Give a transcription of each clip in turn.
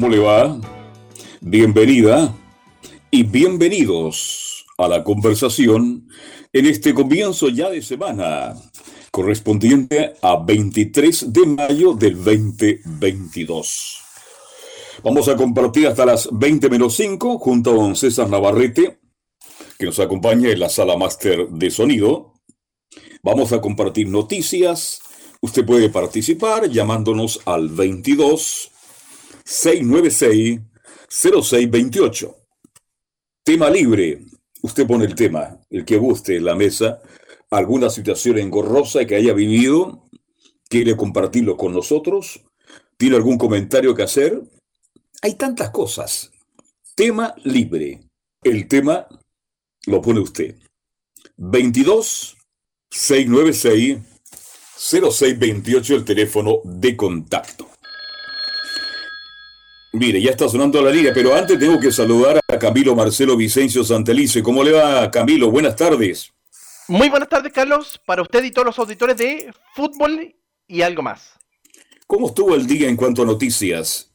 ¿Cómo le va? Bienvenida y bienvenidos a la conversación en este comienzo ya de semana, correspondiente a 23 de mayo del 2022. Vamos a compartir hasta las 20 menos 5 junto a don César Navarrete, que nos acompaña en la sala máster de sonido. Vamos a compartir noticias. Usted puede participar llamándonos al 22 696 0628. Tema libre. Usted pone el tema, el que guste en la mesa. Alguna situación engorrosa que haya vivido, quiere compartirlo con nosotros, tiene algún comentario que hacer, hay tantas cosas. Tema libre. El tema lo pone usted. 22 696 0628 el teléfono de contacto. Mire, ya está sonando la línea, pero antes tengo que saludar a Camilo Marcelo Vicencio Santelice. ¿Cómo le va, Camilo? Buenas tardes. Muy buenas tardes, Carlos, para usted y todos los auditores de fútbol y algo más. ¿Cómo estuvo el día en cuanto a noticias?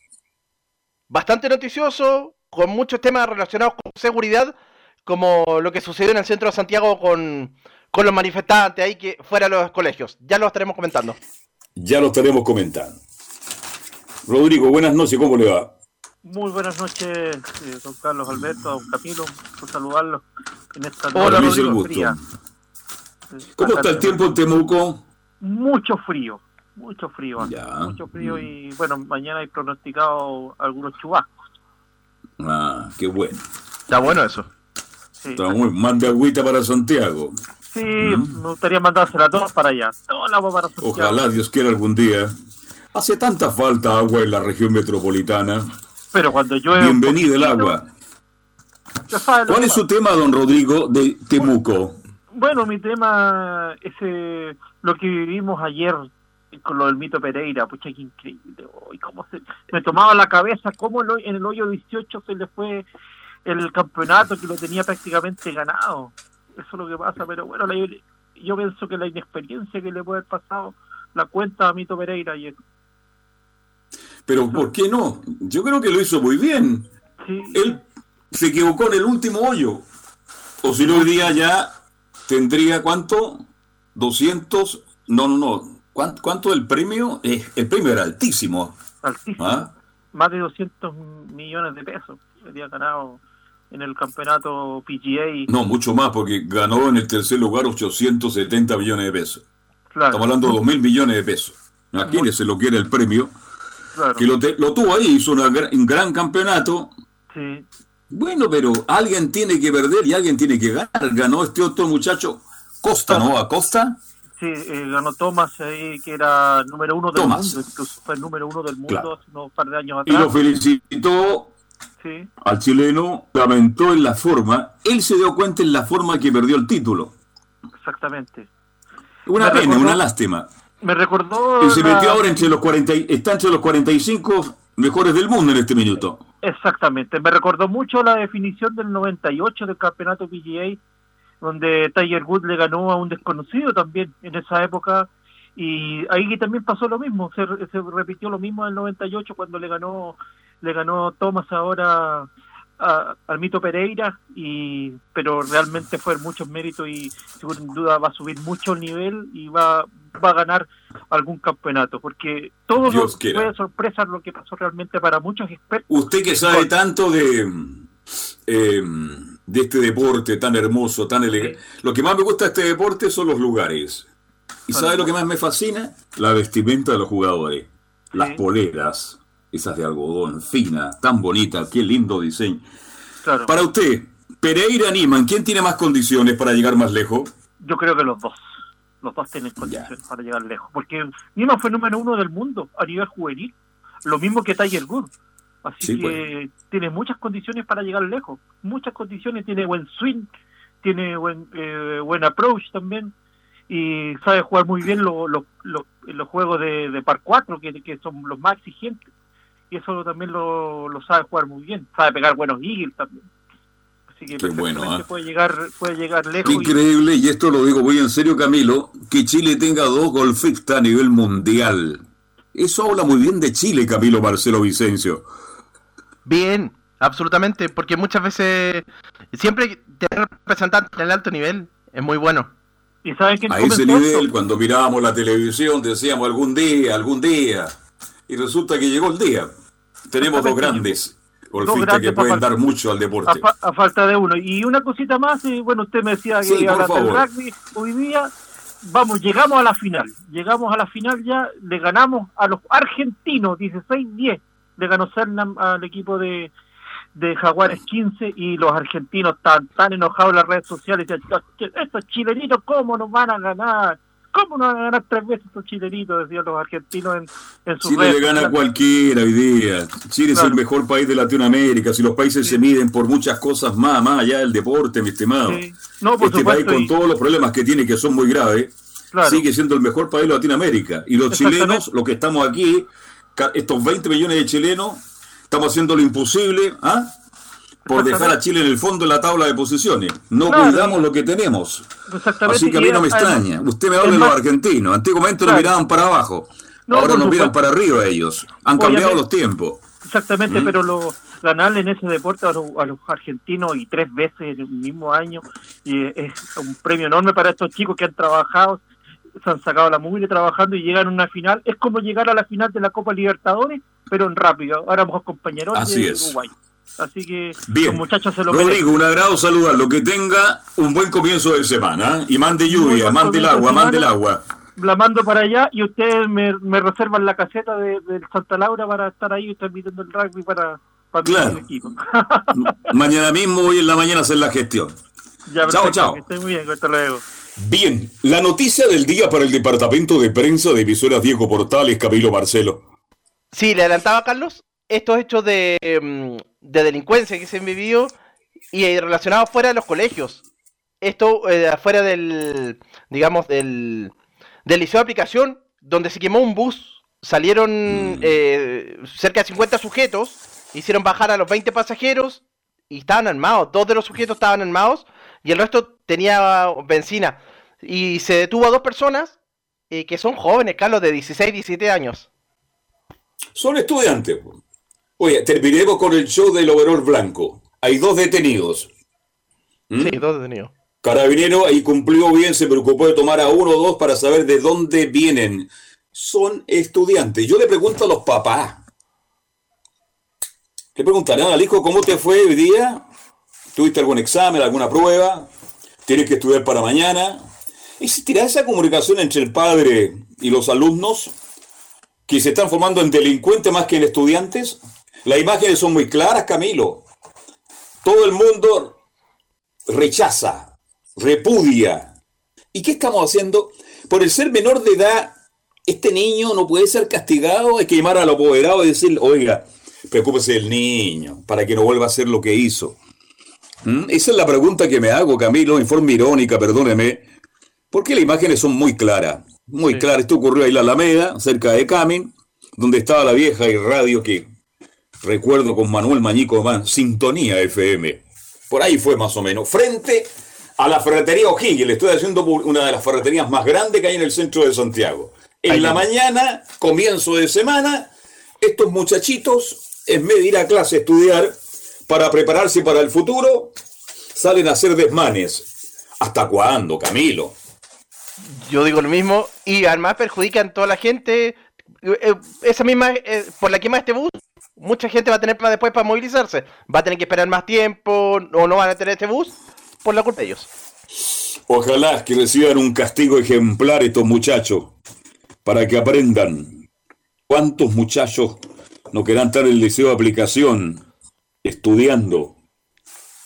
bastante noticioso, con muchos temas relacionados con seguridad, como lo que sucedió en el centro de Santiago con, los manifestantes ahí que fuera de los colegios. Ya lo estaremos comentando. Ya lo estaremos comentando. Rodrigo, buenas noches, ¿cómo le va? Muy buenas noches, eh, don Carlos Alberto, don Camilo, por saludarlo en esta Hola, fría. ¿Cómo está el tiempo en Temuco? Mucho frío, mucho frío, mucho frío y bueno, mañana hay pronosticado algunos chubascos. Ah, qué bueno. Está bueno eso. Sí. Mande agüita para Santiago. Sí, ¿Mm? me gustaría mandársela a todos para allá. para Santiago. Ojalá Dios quiera algún día. Hace tanta falta agua en la región metropolitana. Pero cuando llueve. Bienvenido el agua. ¿Cuál es su tema, don Rodrigo, de Temuco? Bueno, mi tema es eh, lo que vivimos ayer con lo del mito Pereira, pucha, qué increíble. cómo se, me tomaba la cabeza cómo en el hoyo 18 se le fue el campeonato que lo tenía prácticamente ganado. Eso es lo que pasa, pero bueno, yo pienso que la inexperiencia que le puede haber pasado la cuenta a Mito Pereira ayer. Pero ¿por qué no? Yo creo que lo hizo muy bien. Él se equivocó en el último hoyo. O si no, hoy día ya tendría cuánto? 200, no, no, no, ¿Cuánto, cuánto el premio? Eh, el premio era altísimo. Altísimo. ¿Ah? Más de 200 millones de pesos había ganado en el campeonato PGA. No, mucho más, porque ganó en el tercer lugar 870 millones de pesos. Estamos hablando de 2 mil millones de pesos. Imagínese lo que era el premio. Que lo, lo, tuvo ahí, hizo un gran campeonato. Sí. Bueno, pero alguien tiene que perder y alguien tiene que ganar. Ganó este otro muchacho, Costa, ¿no? ¿A Costa? Sí, eh, ganó Thomas ahí, que era número uno del mundo, fue el número uno del mundo hace unos par de años atrás. Y lo felicitó al chileno, lamentó en la forma, él se dio cuenta en la forma que perdió el título. Exactamente. Una pena, una lástima. Me recordó... Y se metió ahora entre los 40, está entre los 45 mejores del mundo en este minuto. Exactamente, me recordó mucho la definición del 98 del campeonato PGA donde Tiger Woods le ganó a un desconocido también en esa época y ahí también pasó lo mismo, se, repitió lo mismo en el 98 cuando le ganó le ganó Thomas ahora a, al Mito Pereira y pero realmente fue muchos méritos y sin duda va a subir mucho el nivel y va va a ganar algún campeonato porque todo fue sorpresa lo que pasó realmente para muchos expertos. Usted que sabe tanto de eh, de este deporte tan hermoso, tan elegante. Lo que más me gusta de este deporte son los lugares. ¿Y sabe lo que más me fascina? La vestimenta de los jugadores. Las poleras, esas de algodón, finas, tan bonitas, qué lindo diseño. Para usted, Pereira Niman, ¿quién tiene más condiciones para llegar más lejos? Yo creo que los dos. Los dos tienen condiciones para llegar lejos. Porque Nima fue número uno del mundo a nivel juvenil. Lo mismo que Tiger Woods. Así que pues. tiene muchas condiciones para llegar lejos. Muchas condiciones. Tiene buen swing, tiene buen, eh, buen approach también. Y sabe jugar muy bien los juegos de, de par 4, que, que son los más exigentes. Y eso también lo, lo sabe jugar muy bien. Sabe pegar buenos eagles también. Así que Qué bueno, ¿eh? puede llegar puede llegar lejos. Qué increíble, y... esto lo digo muy en serio, Camilo, que Chile tenga dos golfistas a nivel mundial. Eso habla muy bien de Chile, Camilo Marcelo Vicencio. Bien, absolutamente, porque muchas veces siempre tener representantes en el alto nivel es muy bueno. ¿Y saben a ese nivel, cuando mirábamos la televisión, decíamos algún día, algún día, y resulta que llegó el día. Tenemos dos grandes golfistas que pueden dar mucho al deporte. A, falta de uno. Y una cosita más, y bueno, usted me decía que sí, rugby hoy día, vamos, llegamos a la final. Llegamos a la final ya, le ganamos a los argentinos 16-10 le ganó Cernam al equipo de, de Jaguares 15 y los argentinos están tan enojados en las redes sociales. Estos chilenitos, ¿cómo nos van a ganar? ¿Cómo nos van a ganar tres veces estos chilenitos? Decían los argentinos en, en sus Chile le gana a cualquiera hoy día. Chile es el mejor país de Latinoamérica. Si los países se miden por muchas cosas más, más allá del deporte, mi estimado. No, por este país con todos los problemas que tiene, que son muy graves, sigue siendo el mejor país de Latinoamérica. Y los chilenos, los que estamos aquí, estos 20 millones de chilenos, estamos haciendo lo imposible ¿ah? Por dejar a Chile en el fondo de la tabla de posiciones. No cuidamos lo que tenemos. Así que a mí no me extraña. Usted me habla de los argentinos. Antiguamente nos miraban para abajo. Ahora nos miran para arriba ellos. Han cambiado los tiempos. Exactamente, ¿Mm? pero lo, ganarle en ese deporte a los, a los, argentinos y tres veces en el mismo año y es un premio enorme para estos chicos que han trabajado se han sacado la mugre trabajando y llegan a una final. Es como llegar a la final de la Copa Libertadores, pero en rápido. Ahora somos compañeros de Uruguay. Así que Bien. los muchachos se lo Rodrigo, un agrado saludarlo. Que tenga un buen comienzo de semana. ¿eh? Y mande lluvia, mande el agua, mande el agua. La mando para allá y ustedes me, reservan la caseta de, Santa Laura para estar ahí transmitiendo el rugby para, para claro. equipo. mañana mismo, hoy en la mañana, hacer la gestión. chao, chao. Que muy bien, hasta luego. Bien, la noticia del día para el departamento de prensa de emisoras Diego Portales, Camilo Marcelo. Sí, le adelantaba Carlos, estos hechos de, mm, de delincuencia que se han vivido y relacionados fuera de los colegios. Esto eh, afuera del, digamos, del, del liceo de aplicación, donde se quemó un bus, salieron mm. eh, cerca de 50 sujetos, hicieron bajar a los 20 pasajeros y estaban armados. Dos de los sujetos estaban armados y el resto tenía benzina. Y se detuvo a dos personas eh, que son jóvenes, Carlos, de 16, 17 años. Son estudiantes. Oye, terminemos con el show del overol blanco. Hay dos detenidos. ¿Mm? Sí, dos detenidos. Carabinero ahí cumplió bien, se preocupó de tomar a uno o dos para saber de dónde vienen. Son estudiantes. Yo le pregunto a los papás. Le preguntarán al hijo cómo te fue hoy día. ¿Tuviste algún examen, alguna prueba? ¿Tienes que estudiar para mañana? ¿Existirá esa comunicación entre el padre y los alumnos que se están formando en delincuentes más que en estudiantes? Las imágenes son muy claras, Camilo. Todo el mundo rechaza, repudia. ¿Y qué estamos haciendo? Por el ser menor de edad, este niño no puede ser castigado, hay que llamar a los apoderados y decir, oiga, preocúpese del niño, para que no vuelva a hacer lo que hizo. ¿Mm? Esa es la pregunta que me hago, Camilo, en forma irónica, perdóneme, porque las imágenes son muy claras, muy claras. Esto ocurrió ahí en la Alameda, cerca de Camin, donde estaba la vieja y radio que recuerdo con Manuel Mañico Man, Sintonía FM. Por ahí fue más o menos, frente a la ferretería O'Higgins. Le estoy haciendo una de las ferreterías más grandes que hay en el centro de Santiago. En la mañana, comienzo de semana, estos muchachitos, en vez de ir a clase a estudiar, para prepararse para el futuro, salen a hacer desmanes. ¿Hasta cuándo, Camilo? Yo digo lo mismo, y además perjudican a toda la gente. Eh, esa misma, eh, por la quema de este bus, mucha gente va a tener para después para movilizarse. Va a tener que esperar más tiempo, o no van a tener este bus, por la culpa de ellos. Ojalá que reciban un castigo ejemplar estos muchachos, para que aprendan. ¿Cuántos muchachos no querrán estar en el liceo de aplicación estudiando.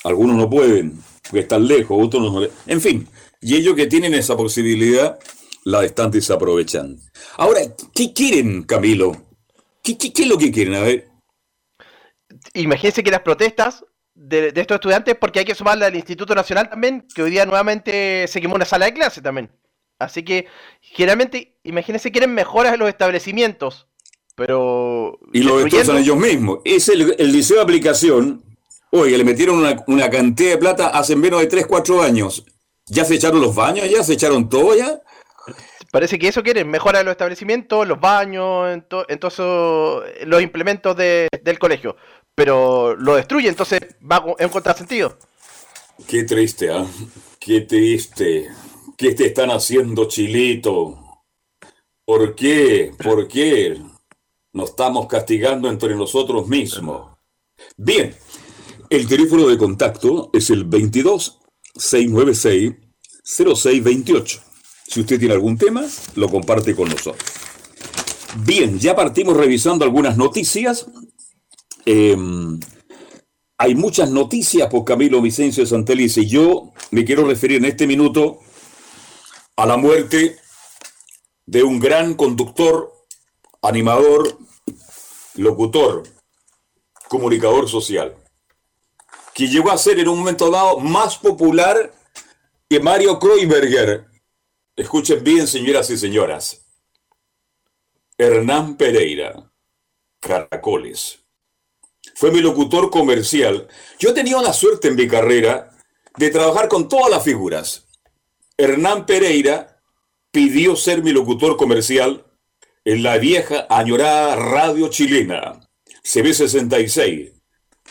Algunos no pueden, porque están lejos, otros no. En fin, Y ellos que tienen esa posibilidad, la están desaprovechando. Ahora, ¿qué quieren, Camilo? ¿Qué, qué es lo que quieren? A ver. Imagínense que las protestas de, estos estudiantes, porque hay que sumarle al Instituto Nacional también, que hoy día nuevamente se quemó una sala de clase también. Así que, generalmente, imagínense, quieren mejoras en los establecimientos, pero... Y lo destrozan ellos mismos. Es el, el liceo de aplicación, oye, le metieron una, una, cantidad de plata hace menos de 3, 4 años. ¿Ya se echaron los baños? ¿Ya se echaron todo ya? Parece que eso quieren, mejora los establecimientos, los baños, en, en todos los implementos de, del colegio. Pero lo destruye, entonces va en contrasentido. Qué triste, ¿ah? Qué triste. ¿Qué te están haciendo, Chilito? ¿Por qué? ¿Por qué nos estamos castigando entre nosotros mismos? Bien, el teléfono de contacto es el 22 696 0628. Si usted tiene algún tema, lo comparte con nosotros. Bien, ya partimos revisando algunas noticias. Em, hay muchas noticias por Camilo Vicencio de Santelice y yo me quiero referir en este minuto a la muerte de un gran conductor, animador, locutor, comunicador social, que llegó a ser en un momento dado más popular que Mario Kreuberger. Escuchen bien, señoras y señoras. Hernán Pereira, Caracoles. Fue mi locutor comercial. Yo tenido la suerte en mi carrera de trabajar con todas las figuras Hernán Pereira pidió ser mi locutor comercial en la vieja añorada radio chilena, CB66,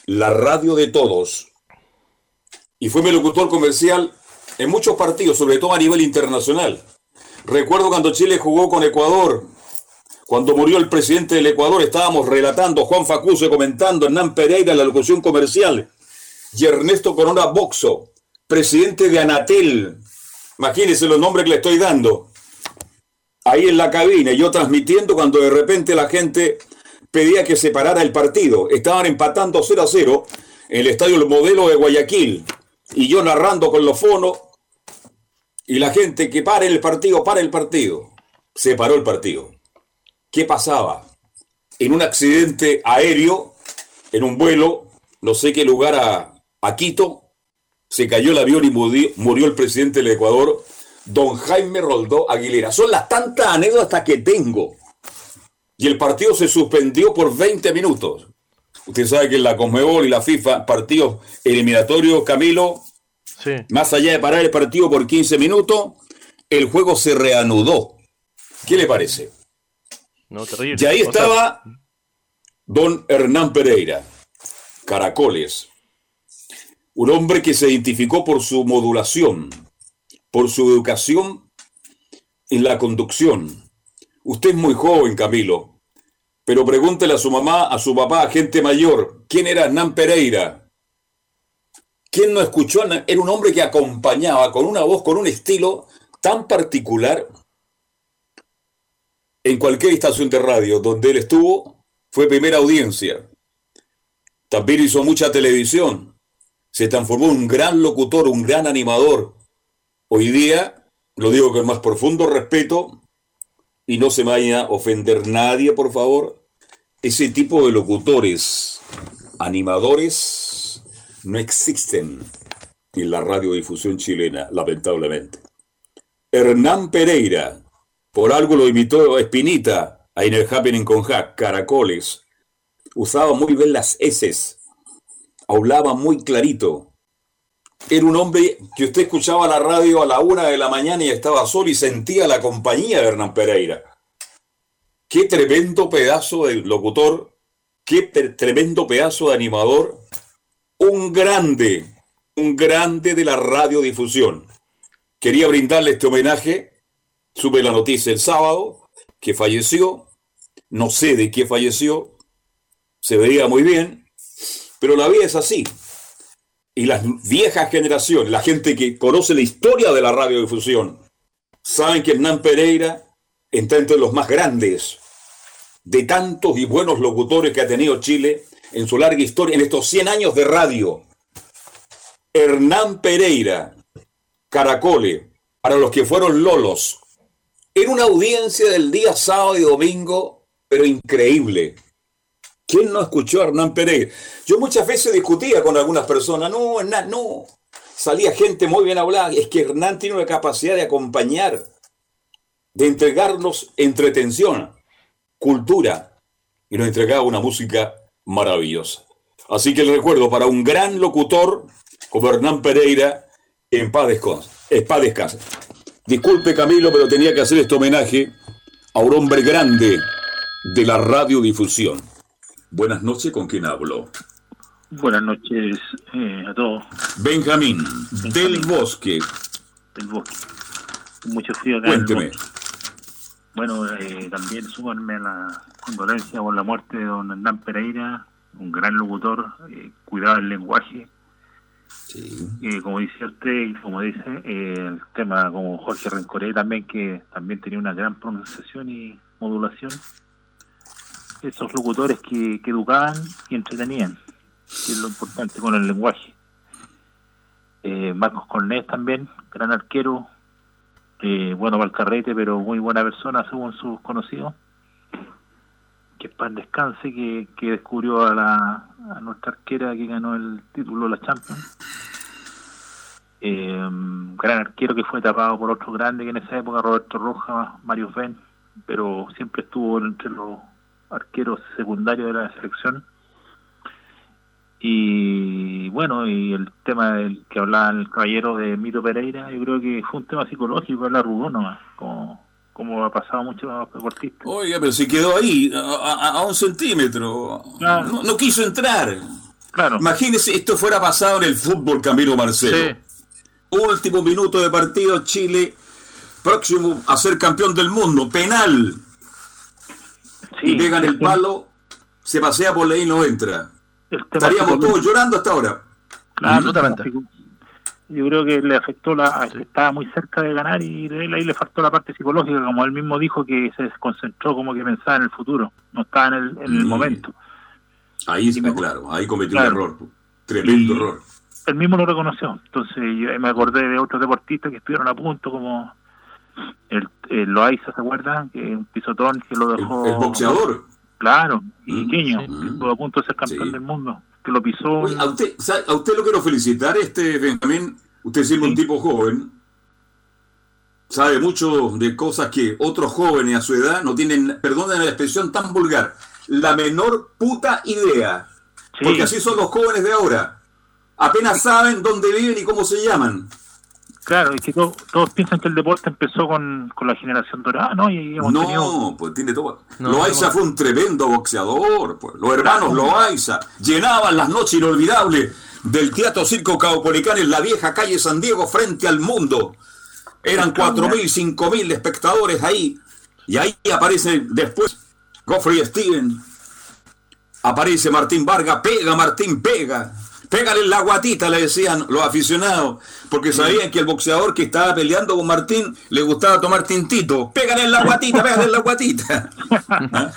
la radio de todos. Y fue mi locutor comercial en muchos partidos, sobre todo a nivel internacional. Recuerdo cuando Chile jugó con Ecuador, cuando murió el presidente del Ecuador, estábamos relatando, Juan Facuse comentando, Hernán Pereira en la locución comercial, y Ernesto Corona Boxo, presidente de Anatel, Imagínense los nombres que le estoy dando. Ahí en la cabina, yo transmitiendo cuando de repente la gente pedía que se parara el partido. Estaban empatando 0 a 0 en el estadio El Modelo de Guayaquil. Y yo narrando con los fonos. Y la gente que pare el partido, para el partido. Se paró el partido. ¿Qué pasaba? En un accidente aéreo, en un vuelo, no sé qué lugar a, a Quito, se cayó el avión y murió, el presidente del Ecuador, don Jaime Roldó Aguilera. Son las tantas anécdotas que tengo. Y el partido se suspendió por 20 minutos. Usted sabe que en la Conmebol y la FIFA, partidos eliminatorios, Camilo, más allá de parar el partido por 15 minutos, el juego se reanudó. ¿Qué le parece? No, terrible. Y ahí estaba don Hernán Pereira, Caracoles, un hombre que se identificó por su modulación, por su educación en la conducción. Usted es muy joven, Camilo, pero pregúntele a su mamá, a su papá, a gente mayor, ¿quién era Hernán Pereira? ¿Quién no escuchó? Era un hombre que acompañaba con una voz, con un estilo tan particular. En cualquier estación de radio donde él estuvo, fue primera audiencia. También hizo mucha televisión se transformó en un gran locutor, un gran animador. Hoy día, lo digo con el más profundo respeto, y no se vaya a ofender nadie, por favor, ese tipo de locutores, animadores, no existen en la radiodifusión chilena, lamentablemente. Hernán Pereira, por algo lo imitó Espinita, ahí en el Happening con Jack, Caracoles, usaba muy bien las S hablaba muy clarito. Era un hombre que usted escuchaba la radio a la una de la mañana y estaba solo y sentía la compañía de Hernán Pereira. Qué tremendo pedazo de locutor, qué tremendo pedazo de animador, un grande, un grande de la radiodifusión. Quería brindarle este homenaje, sube la noticia el sábado, que falleció, no sé de qué falleció, se veía muy bien, pero la vida es así. Y las viejas generaciones, la gente que conoce la historia de la radiodifusión, saben que Hernán Pereira está entre los más grandes de tantos y buenos locutores que ha tenido Chile en su larga historia, en estos 100 años de radio. Hernán Pereira, Caracole, para los que fueron lolos, en una audiencia del día sábado y domingo, pero increíble. ¿Quién no escuchó a Hernán Pereira? Yo muchas veces discutía con algunas personas, no, Hernán, no. Salía gente muy bien hablada. Es que Hernán tiene una capacidad de acompañar, de entregarnos entretención, cultura, y nos entregaba una música maravillosa. Así que le recuerdo para un gran locutor como Hernán Pereira, en paz descanse. Disculpe Camilo, pero tenía que hacer este homenaje a un hombre grande de la radiodifusión. Buenas noches, ¿con quién hablo? Buenas noches eh, a todos. Benjamín, del Bosque. Del Bosque. Mucho frío acá. Cuénteme. Bueno, eh, también súbanme a la condolencia por la muerte de don Hernán Pereira, un gran locutor, eh, cuidado del lenguaje. Eh, como dice usted y como dice eh, el tema como Jorge Rencoré también, que también tenía una gran pronunciación y modulación. Esos locutores que, que educaban y entretenían, que es lo importante con el lenguaje. Eh, Marcos Cornés también, gran arquero, eh, bueno para el carrete, pero muy buena persona según sus conocidos. Que pan descanse, que, que descubrió a, la, a nuestra arquera que ganó el título de la Champions. Eh, gran arquero que fue tapado por otro grande que en esa época, Roberto Rojas, Mario Ben, pero siempre estuvo entre los arqueros secundarios de la selección. Y bueno, y el tema del que hablaba el caballero de Mito Pereira, yo creo que fue un tema psicológico, él arrugó nomás, como, como ha pasado mucho a los deportistas. Oiga, pero se quedó ahí, a, a- a un centímetro. Claro. No, no quiso entrar. Claro, Imagínese, esto fuera pasado en el fútbol, Camilo Marcelo. Sí. Último minuto de partido, Chile, próximo a ser campeón del mundo, penal. sí, y pegan el el- palo, se pasea por ahí y no entra. Estaríamos todos llorando hasta ahora. Claro, Absolutamente. Yo creo que le afectó la. Estaba muy cerca de ganar y él ahí le faltó la parte psicológica, como él mismo dijo, que se desconcentró, como que pensaba en el futuro, no estaba en el, en el Mm. momento. Ahí está claro, ahí cometió Claro. un error. Tremendo Y- error. Él mismo lo reconoció. Entonces yo me acordé de otros deportistas que estuvieron a punto, como el, el Loaiza, ¿se acuerdan? Que un pisotón que lo El, dejó. el boxeador. Claro, y Mm, que estuvo a punto de ser campeón Sí. del mundo, que lo pisó. Oye, a, usted, a usted lo quiero felicitar, este Benjamín. Usted siendo un Sí. tipo joven, sabe mucho de cosas que otros jóvenes a su edad no tienen, perdonen la expresión tan vulgar, la menor puta idea. Sí. Porque así son los jóvenes de ahora. Apenas saben dónde viven y cómo se llaman. Claro, es que to- todos piensan que el deporte empezó con, con la generación dorada, ¿no? Y hemos No, tenido. pues tiene todo. No, Loaiza no. fue un tremendo boxeador. Pues. Los hermanos Claro. Loaiza llenaban las noches inolvidables del Teatro Circo Caupolicán en la vieja calle San Diego frente al mundo. Eran cuatro mil, cinco mil espectadores ahí. Y ahí aparece después Goffrey Steven. Aparece Martín Vargas. Pega, Martín, pega. Pégale la guatita, le decían los aficionados, porque sabían que el boxeador que estaba peleando con Martín le gustaba tomar tintito. Pégale la guatita, pégale la guatita. ¿Ah?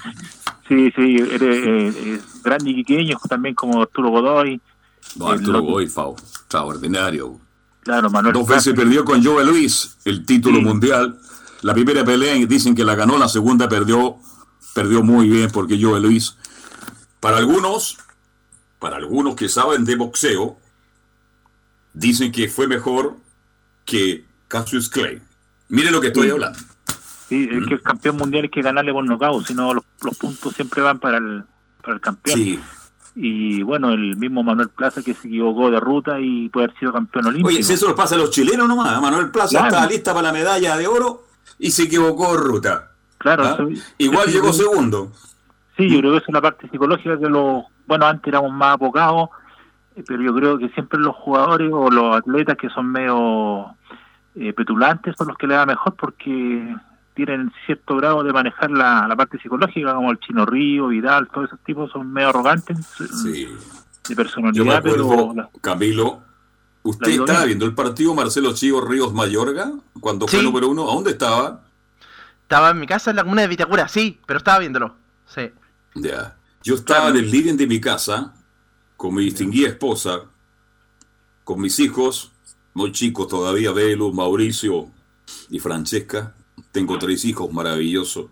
Sí, sí, eres eh, eh, grande y pequeño, también como Arturo Godoy. No, El Arturo loco. Goifao, extraordinario. Claro, Manuel. Dos veces perdió con Joe Luis el título Sí. mundial. La primera pelea dicen que la ganó, la segunda perdió, perdió muy bien porque Joe Luis, para algunos, para algunos que saben de boxeo, dicen que fue mejor que Cassius Clay. Miren lo que estoy Sí. hablando. Sí, es que el campeón mundial hay que ganarle por nocaut, si no los, los puntos siempre van para el, para el campeón. Sí. Y bueno, el mismo Manuel Plaza que se equivocó de ruta y puede haber sido campeón olímpico. Oye, si eso nos pasa a los chilenos nomás, Manuel Plaza Claro. estaba lista para la medalla de oro y se equivocó de ruta. claro, ¿ah? eso- Igual eso- llegó segundo. Sí, yo creo que es la parte psicológica que los, bueno, antes éramos más abocados, eh, pero yo creo que siempre los jugadores o los atletas que son medio eh, petulantes son los que le da mejor porque tienen cierto grado de manejar la, la parte psicológica, como el Chino Río, Vidal, todos esos tipos son medio arrogantes Sí. de Yo personalidad, me acuerdo, pero la- Camilo, ¿usted la estaba viendo el partido Marcelo Chivo Ríos Mayorga cuando fue número uno? ¿A dónde estaba? Estaba en mi casa en la comuna de Vitacura, sí, pero estaba viéndolo. Sí. Ya. Yo estaba en el living de mi casa con mi distinguida esposa, con mis hijos, muy chicos todavía, Belu, Mauricio y Francesca. Tengo tres hijos maravillosos.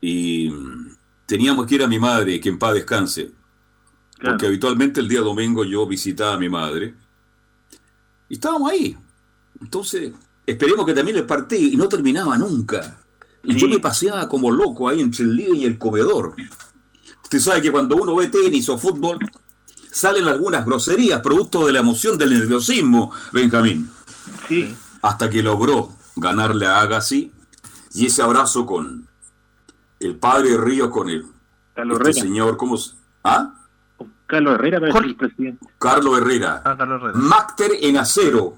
Y mm, teníamos que ir a mi madre, que en paz descanse. Claro. Porque habitualmente el día domingo yo visitaba a mi madre. Y estábamos ahí. Entonces, esperemos que también el partido. Y no terminaba nunca. Y Sí. yo me paseaba como loco ahí entre el living y el comedor. Usted sabe que cuando uno ve tenis o fútbol, salen algunas groserías, producto de la emoción del nerviosismo, Benjamín. Sí, Hasta que logró ganarle a Agassi y ese abrazo con el padre Ríos, con el Carlos este Herrera. señor, ¿cómo se- ¿Ah? Carlos Herrera el presidente. Carlos Herrera. Ah, Carlos Herrera. Mácter en acero,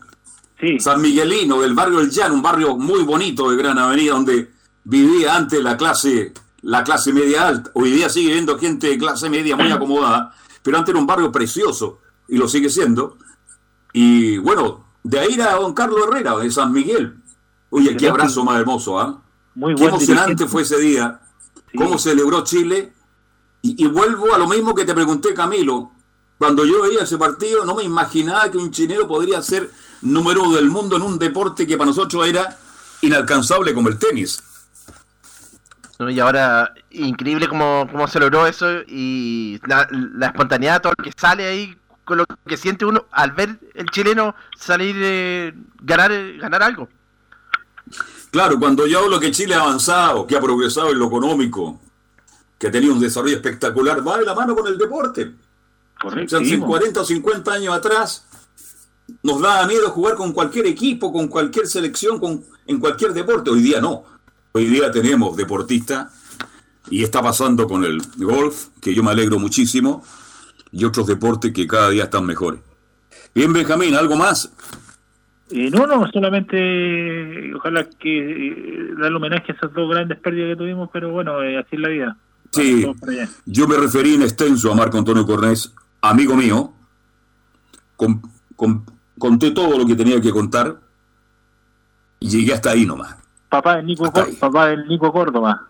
Sí, San Miguelino, del barrio El Llano, un barrio muy bonito de Gran Avenida, donde vivía antes la clase, la clase media alta. Hoy día sigue viendo gente de clase media muy acomodada, pero antes era un barrio precioso, y lo sigue siendo. Y bueno, de ahí era don Carlos Herrera, de San Miguel. Oye, qué abrazo más hermoso, ¿ah? muy Qué emocionante dirigente. fue ese día, Sí. cómo celebró Chile. Y, y vuelvo a lo mismo que te pregunté, Camilo. Cuando yo veía ese partido, no me imaginaba que un chileno podría ser número uno del mundo en un deporte que para nosotros era inalcanzable como el tenis. ¿No? Y ahora, increíble cómo, cómo se logró eso y la, la espontaneidad, todo lo que sale ahí, con lo que siente uno al ver el chileno salir, eh, ganar, ganar algo. Claro, cuando yo hablo que Chile ha avanzado, que ha progresado en lo económico, que ha tenido un desarrollo espectacular, va de la mano con el deporte. O sea, hace Correctísimo. 40 o 50 años atrás nos daba miedo jugar con cualquier equipo, con cualquier selección, con, en cualquier deporte. Hoy día no. Hoy día tenemos deportistas y está pasando con el golf, que yo me alegro muchísimo, y otros deportes que cada día están mejores. Bien, Benjamín, ¿algo más? Eh, no, no, solamente ojalá que eh, darle homenaje a esas dos grandes pérdidas que tuvimos, pero bueno, eh, así es la vida. Sí. Yo me referí en extenso a Marco Antonio Cornés, amigo mío. Con- con- conté todo lo que tenía que contar y llegué hasta ahí nomás. Papá del Nico, papá del Córdoba.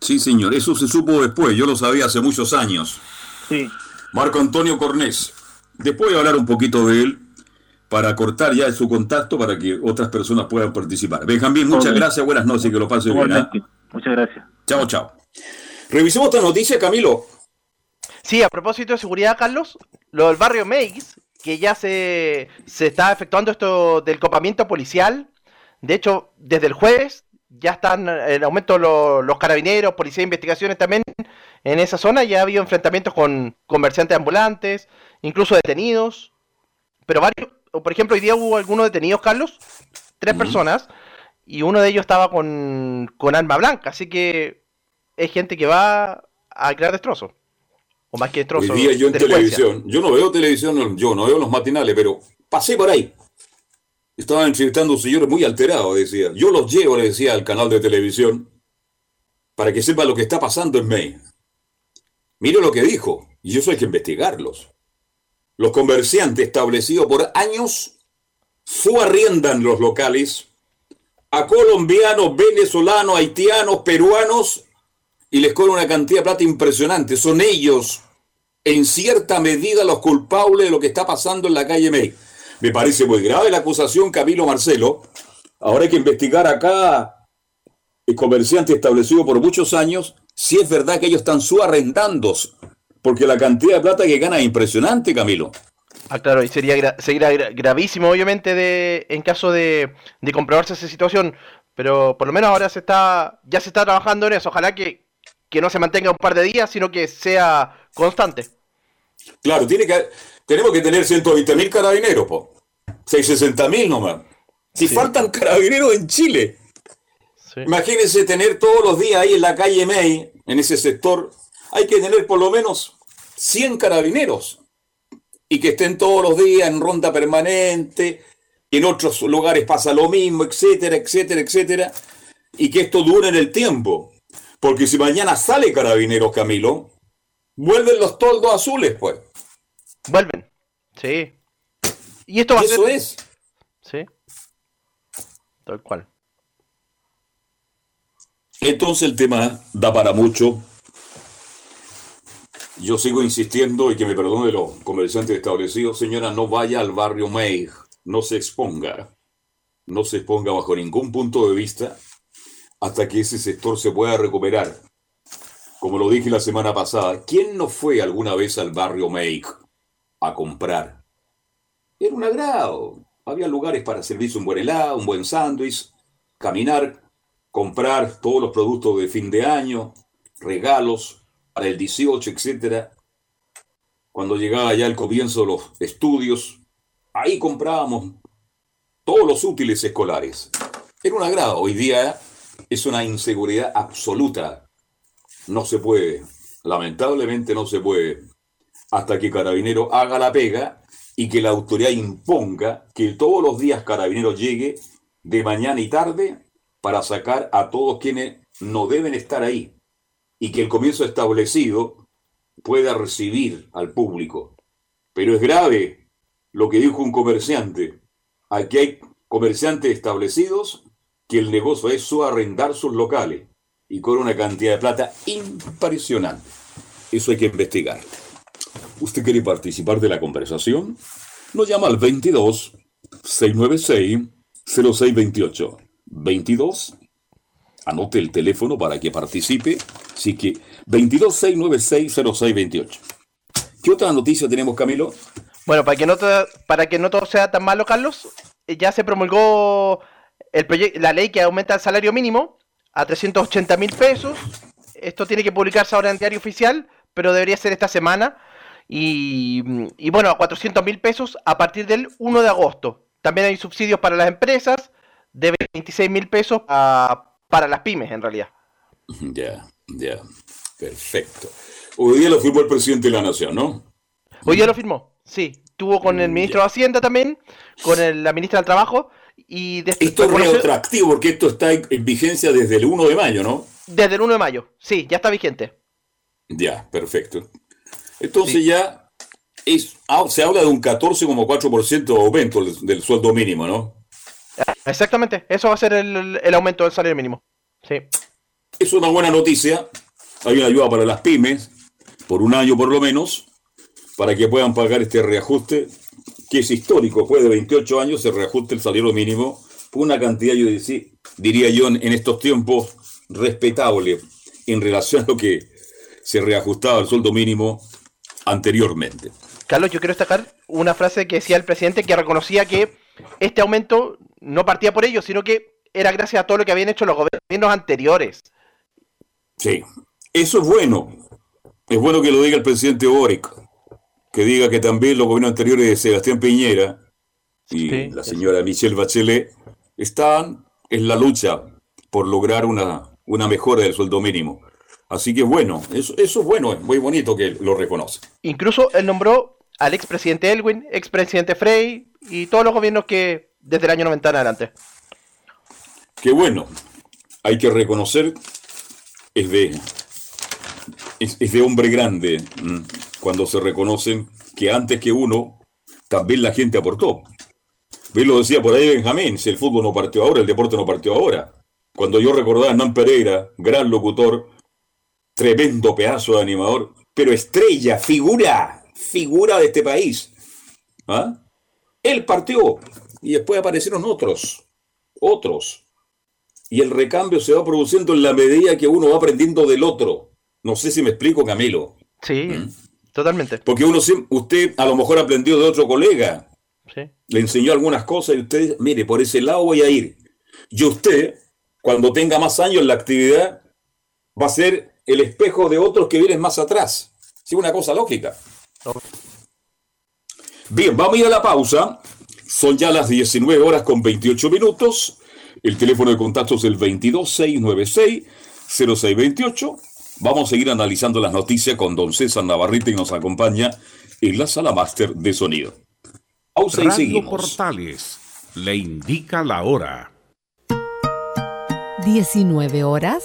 Sí, señor, eso se supo después, yo lo sabía hace muchos años. Sí, Marco Antonio Cornés. Después voy a hablar un poquito de él para cortar ya su contacto para que otras personas puedan participar. Benjamín, muchas gracias, buenas noches, que lo pase bien. ¿ah? Muchas gracias. Chao, chao. Revisemos esta noticia, Camilo. Sí, a propósito de seguridad, Carlos, lo del barrio Meix, que ya se, se está efectuando esto del copamiento policial. De hecho, desde el jueves ya están en aumento lo- los carabineros, policía de investigaciones también en esa zona. Ya ha habido enfrentamientos con comerciantes ambulantes, incluso detenidos. Pero varios, por ejemplo, hoy día hubo algunos detenidos, Carlos, tres personas, y uno de ellos estaba con, con arma blanca. Así que es gente que va a crear destrozos. O más que Hoy destrozos. día yo en televisión, yo no veo televisión, yo no veo los matinales, pero pasé por ahí. Estaban entrevistando a un señor muy alterado, decía. Yo los llevo, le decía al canal de televisión, para que sepa lo que está pasando en May. Mire lo que dijo, y eso hay que investigarlos. Los comerciantes establecidos por años subarriendan los locales a colombianos, venezolanos, haitianos, peruanos y les cobran una cantidad de plata impresionante. Son ellos, en cierta medida, los culpables de lo que está pasando en la calle May. Me parece muy grave la acusación, Camilo Marcelo. Ahora hay que investigar acá el comerciante establecido por muchos años si es verdad que ellos están subarrendados, porque la cantidad de plata que gana es impresionante, Camilo. Ah, claro, y sería, gra- sería gra- gravísimo, obviamente, de, en caso de, de comprobarse esa situación. Pero por lo menos ahora se está, ya se está trabajando en eso. Ojalá que, que no se mantenga un par de días, sino que sea constante. Claro, tiene que, tenemos que tener 120 mil carabineros, po. 660 mil nomás. Si Sí. faltan carabineros en Chile. Sí. Imagínense tener todos los días ahí en la calle May, en ese sector, hay que tener por lo menos 100 carabineros y que estén todos los días en ronda permanente, y en otros lugares pasa lo mismo, etcétera, etcétera, etcétera, y que esto dure en el tiempo. Porque si mañana sale carabineros, Camilo, vuelven los toldos azules, pues. Vuelven. Sí. Y esto va Y a ser. eso es. Sí. Tal cual. Entonces el tema da para mucho. Yo sigo insistiendo y que me perdone los comerciantes establecidos, señora, no vaya al barrio May, no se exponga. no se exponga bajo ningún punto de vista hasta que ese sector se pueda recuperar. Como lo dije la semana pasada, ¿quién no fue alguna vez al barrio Make a comprar? Era un agrado. Había lugares para servirse un buen helado, un buen sándwich, caminar, comprar todos los productos de fin de año, regalos para el 18, etc. Cuando llegaba ya el comienzo de los estudios, ahí comprábamos todos los útiles escolares. Era un agrado. Hoy día es una inseguridad absoluta no se puede, lamentablemente no se puede, hasta que Carabinero haga la pega y que la autoridad imponga que todos los días Carabinero llegue de mañana y tarde para sacar a todos quienes no deben estar ahí y que el comienzo establecido pueda recibir al público. Pero es grave lo que dijo un comerciante. Aquí hay comerciantes establecidos que el negocio es su arrendar sus locales y con una cantidad de plata impresionante. Eso hay que investigar. ¿Usted quiere participar de la conversación? Nos llama al 22 696 0628. 22 Anote el teléfono para que participe. Así que 22 696 0628. ¿Qué otra noticia tenemos, Camilo? Bueno, para que no, para que no todo sea tan malo, Carlos, eh, ya se promulgó el la ley que aumenta el salario mínimo a 380 mil pesos. Esto tiene que publicarse ahora en diario oficial, pero debería ser esta semana. Y, bueno, a 400 mil pesos a partir del 1 de agosto. También hay subsidios para las empresas de 26 mil pesos para las pymes, en realidad. Ya, ya, perfecto. Hoy día lo firmó el presidente de la Nación, ¿no? Hoy día lo firmó, sí. Tuvo con el ministro de Hacienda también, con la ministra del Trabajo y esto es retroactivo porque esto está en vigencia desde el 1 de mayo, ¿no? Desde el 1 de mayo, sí, ya está vigente. Ya, perfecto. Entonces ya es, ah, se habla de un 14,4% de aumento del, sueldo mínimo, ¿no? Exactamente, eso va a ser el, el, aumento del salario mínimo. Sí. Es una buena noticia. Hay una ayuda para las pymes, por un año por lo menos, para que puedan pagar este reajuste que es histórico, después de 28 años se reajuste el salario mínimo por una cantidad, yo diría yo, en estos tiempos respetable en relación a lo que se reajustaba el sueldo mínimo anteriormente. Carlos, yo quiero destacar una frase que decía el presidente que reconocía que este aumento no partía por ello, sino que era gracias a todo lo que habían hecho los gobiernos anteriores. Sí, eso es bueno. Es bueno que lo diga el presidente Boric que diga que también los gobiernos anteriores de Sebastián Piñera y la señora Michelle Bachelet están en la lucha por lograr una, una mejora del sueldo mínimo. Así que bueno, eso, eso es bueno, es muy bonito que lo reconoce. Incluso él nombró al expresidente Elwin, expresidente Frey y todos los gobiernos que desde el año 90 en adelante. Qué bueno, hay que reconocer, es de, es, es de hombre grande cuando se reconocen que antes que uno, también la gente aportó. Bien lo decía por ahí Benjamín, si el fútbol no partió ahora, el deporte no partió ahora. Cuando yo recordaba a Hernán Pereira, gran locutor, tremendo pedazo de animador, pero estrella, figura, figura de este país. ¿Ah? Él partió y después aparecieron otros, otros. Y el recambio se va produciendo en la medida que uno va aprendiendo del otro. No sé si me explico, Camilo. Sí. ¿Mm? Totalmente. Porque uno usted a lo mejor aprendió de otro colega. Le enseñó algunas cosas y usted, mire, por ese lado voy a ir. Y usted, cuando tenga más años en la actividad, va a ser el espejo de otros que vienen más atrás. Es una cosa lógica. Bien, vamos a ir a la pausa. Son ya las 19 horas con 28 minutos. El teléfono de contacto es el 22696 0628 Vamos a seguir analizando las noticias con don César Navarrete y nos acompaña en la sala máster de sonido. Pausa Radio y seguimos. Portales le indica la hora. 19 horas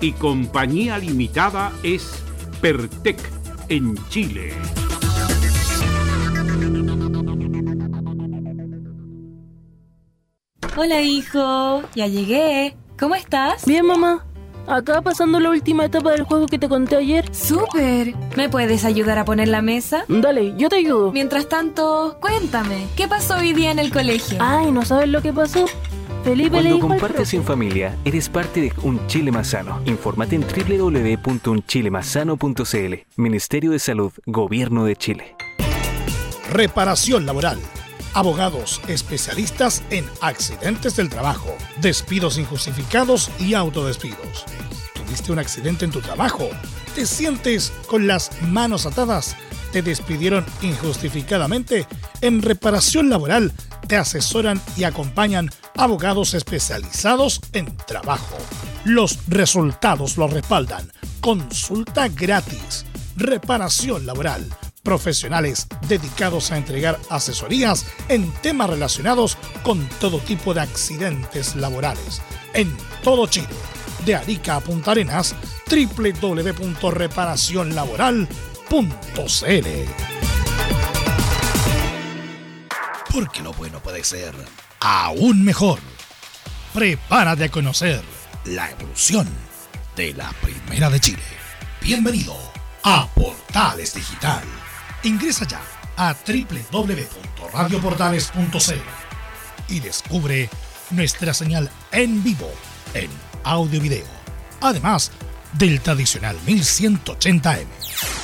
y Compañía Limitada es Pertec en Chile. Hola hijo, ya llegué. ¿Cómo estás? Bien mamá. Acá pasando la última etapa del juego que te conté ayer. ¡Súper! ¿Me puedes ayudar a poner la mesa? Dale, yo te ayudo. Mientras tanto, cuéntame, ¿qué pasó hoy día en el colegio? Ay, ¿no sabes lo que pasó? Felipe Cuando compartes en familia, eres parte de Un Chile Más Sano. Infórmate en www.unchilemasano.cl. Ministerio de Salud, Gobierno de Chile. Reparación laboral. Abogados especialistas en accidentes del trabajo, despidos injustificados y autodespidos. ¿Tuviste un accidente en tu trabajo? ¿Te sientes con las manos atadas? ¿Te despidieron injustificadamente? En reparación laboral te asesoran y acompañan abogados especializados en trabajo. Los resultados lo respaldan. Consulta gratis. Reparación laboral. Profesionales dedicados a entregar asesorías en temas relacionados con todo tipo de accidentes laborales. En todo Chile. De Arica a Punta Arenas, Porque lo bueno puede ser aún mejor. Prepárate a conocer la evolución de la Primera de Chile. Bienvenido a Portales Digital. Ingresa ya a www.radioportales.cl y descubre nuestra señal en vivo en audio y video, además del tradicional 1180m.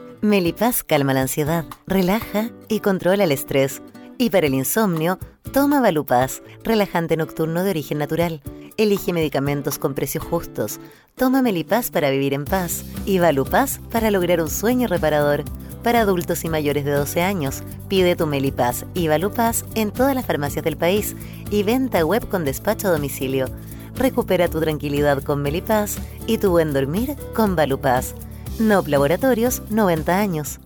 Melipaz calma la ansiedad, relaja y controla el estrés. Y para el insomnio, toma Valupaz, relajante nocturno de origen natural. Elige medicamentos con precios justos. Toma Melipaz para vivir en paz y Valupaz para lograr un sueño reparador. Para adultos y mayores de 12 años, pide tu Melipaz y Valupaz en todas las farmacias del país y venta web con despacho a domicilio. Recupera tu tranquilidad con Melipaz y tu buen dormir con Valupaz. NOP Laboratorios, 90 años.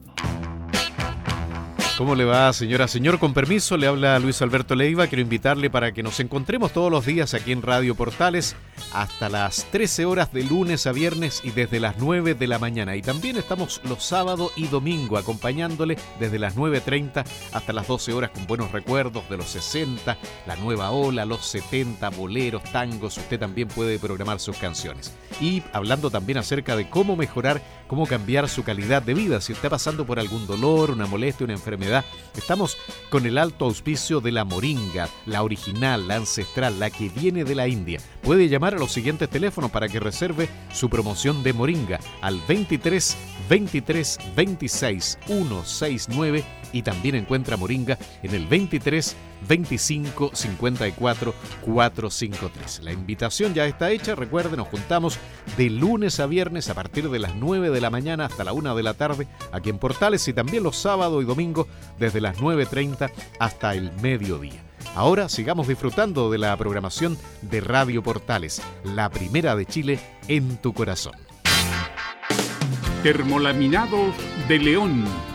¿Cómo le va, señora? Señor, con permiso, le habla Luis Alberto Leiva. Quiero invitarle para que nos encontremos todos los días aquí en Radio Portales hasta las 13 horas de lunes a viernes y desde las 9 de la mañana. Y también estamos los sábados y domingo acompañándole desde las 9.30 hasta las 12 horas con buenos recuerdos de los 60, la nueva ola, los 70, boleros, tangos. Usted también puede programar sus canciones. Y hablando también acerca de cómo mejorar, cómo cambiar su calidad de vida. Si está pasando por algún dolor, una molestia, una enfermedad, Estamos con el alto auspicio de la moringa, la original, la ancestral, la que viene de la India. Puede llamar a los siguientes teléfonos para que reserve su promoción de moringa al 23 23 26 169 y también encuentra Moringa en el 23 25 54 453. La invitación ya está hecha, recuerden, nos juntamos de lunes a viernes a partir de las 9 de la mañana hasta la 1 de la tarde aquí en Portales y también los sábados y domingos desde las 9.30 hasta el mediodía. Ahora sigamos disfrutando de la programación de Radio Portales, la primera de Chile en tu corazón. Termolaminados de León.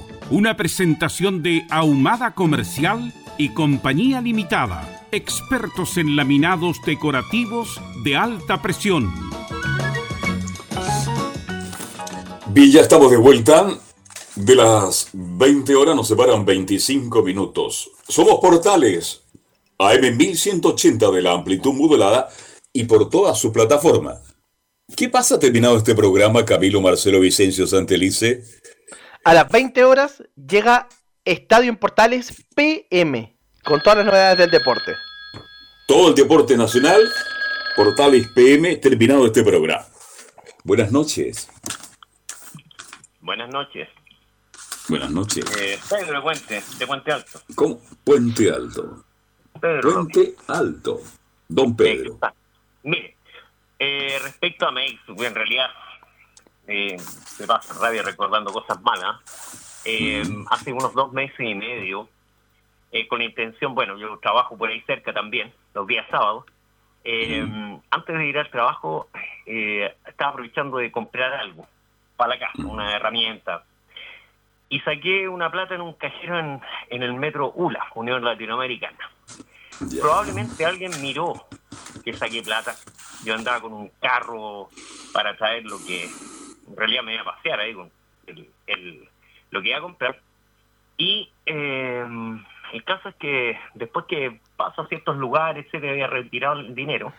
una presentación de Ahumada Comercial y Compañía Limitada, expertos en laminados decorativos de alta presión. Villa, estamos de vuelta. De las 20 horas nos separan 25 minutos. Somos portales AM 1180 de la amplitud modulada y por toda su plataforma. ¿Qué pasa terminado este programa, Camilo Marcelo Vicencio Santelice? A las 20 horas llega Estadio en Portales PM, con todas las novedades del deporte. Todo el deporte nacional, Portales PM, terminado este programa. Buenas noches. Buenas noches. Buenas noches. Eh, Pedro de Puente, de Puente Alto. ¿Cómo? Puente Alto. Pedro Puente Alto. Don Pedro. Mire, eh, respecto a Meix, en realidad eh, se pasa rabia recordando cosas malas. Eh, Hace unos dos meses y medio, eh, con intención, bueno, yo trabajo por ahí cerca también, los días sábados. Eh, Antes de ir al trabajo, eh, estaba aprovechando de comprar algo para la casa, una herramienta. Y saqué una plata en un cajero en, en el metro ULA, Unión Latinoamericana. Probablemente alguien miró que saqué plata. Yo andaba con un carro para traer lo que en realidad me iba a pasear ahí con el, el- lo que iba a comprar. Y eh, el caso es que después que paso a ciertos lugares, se había retirado el dinero.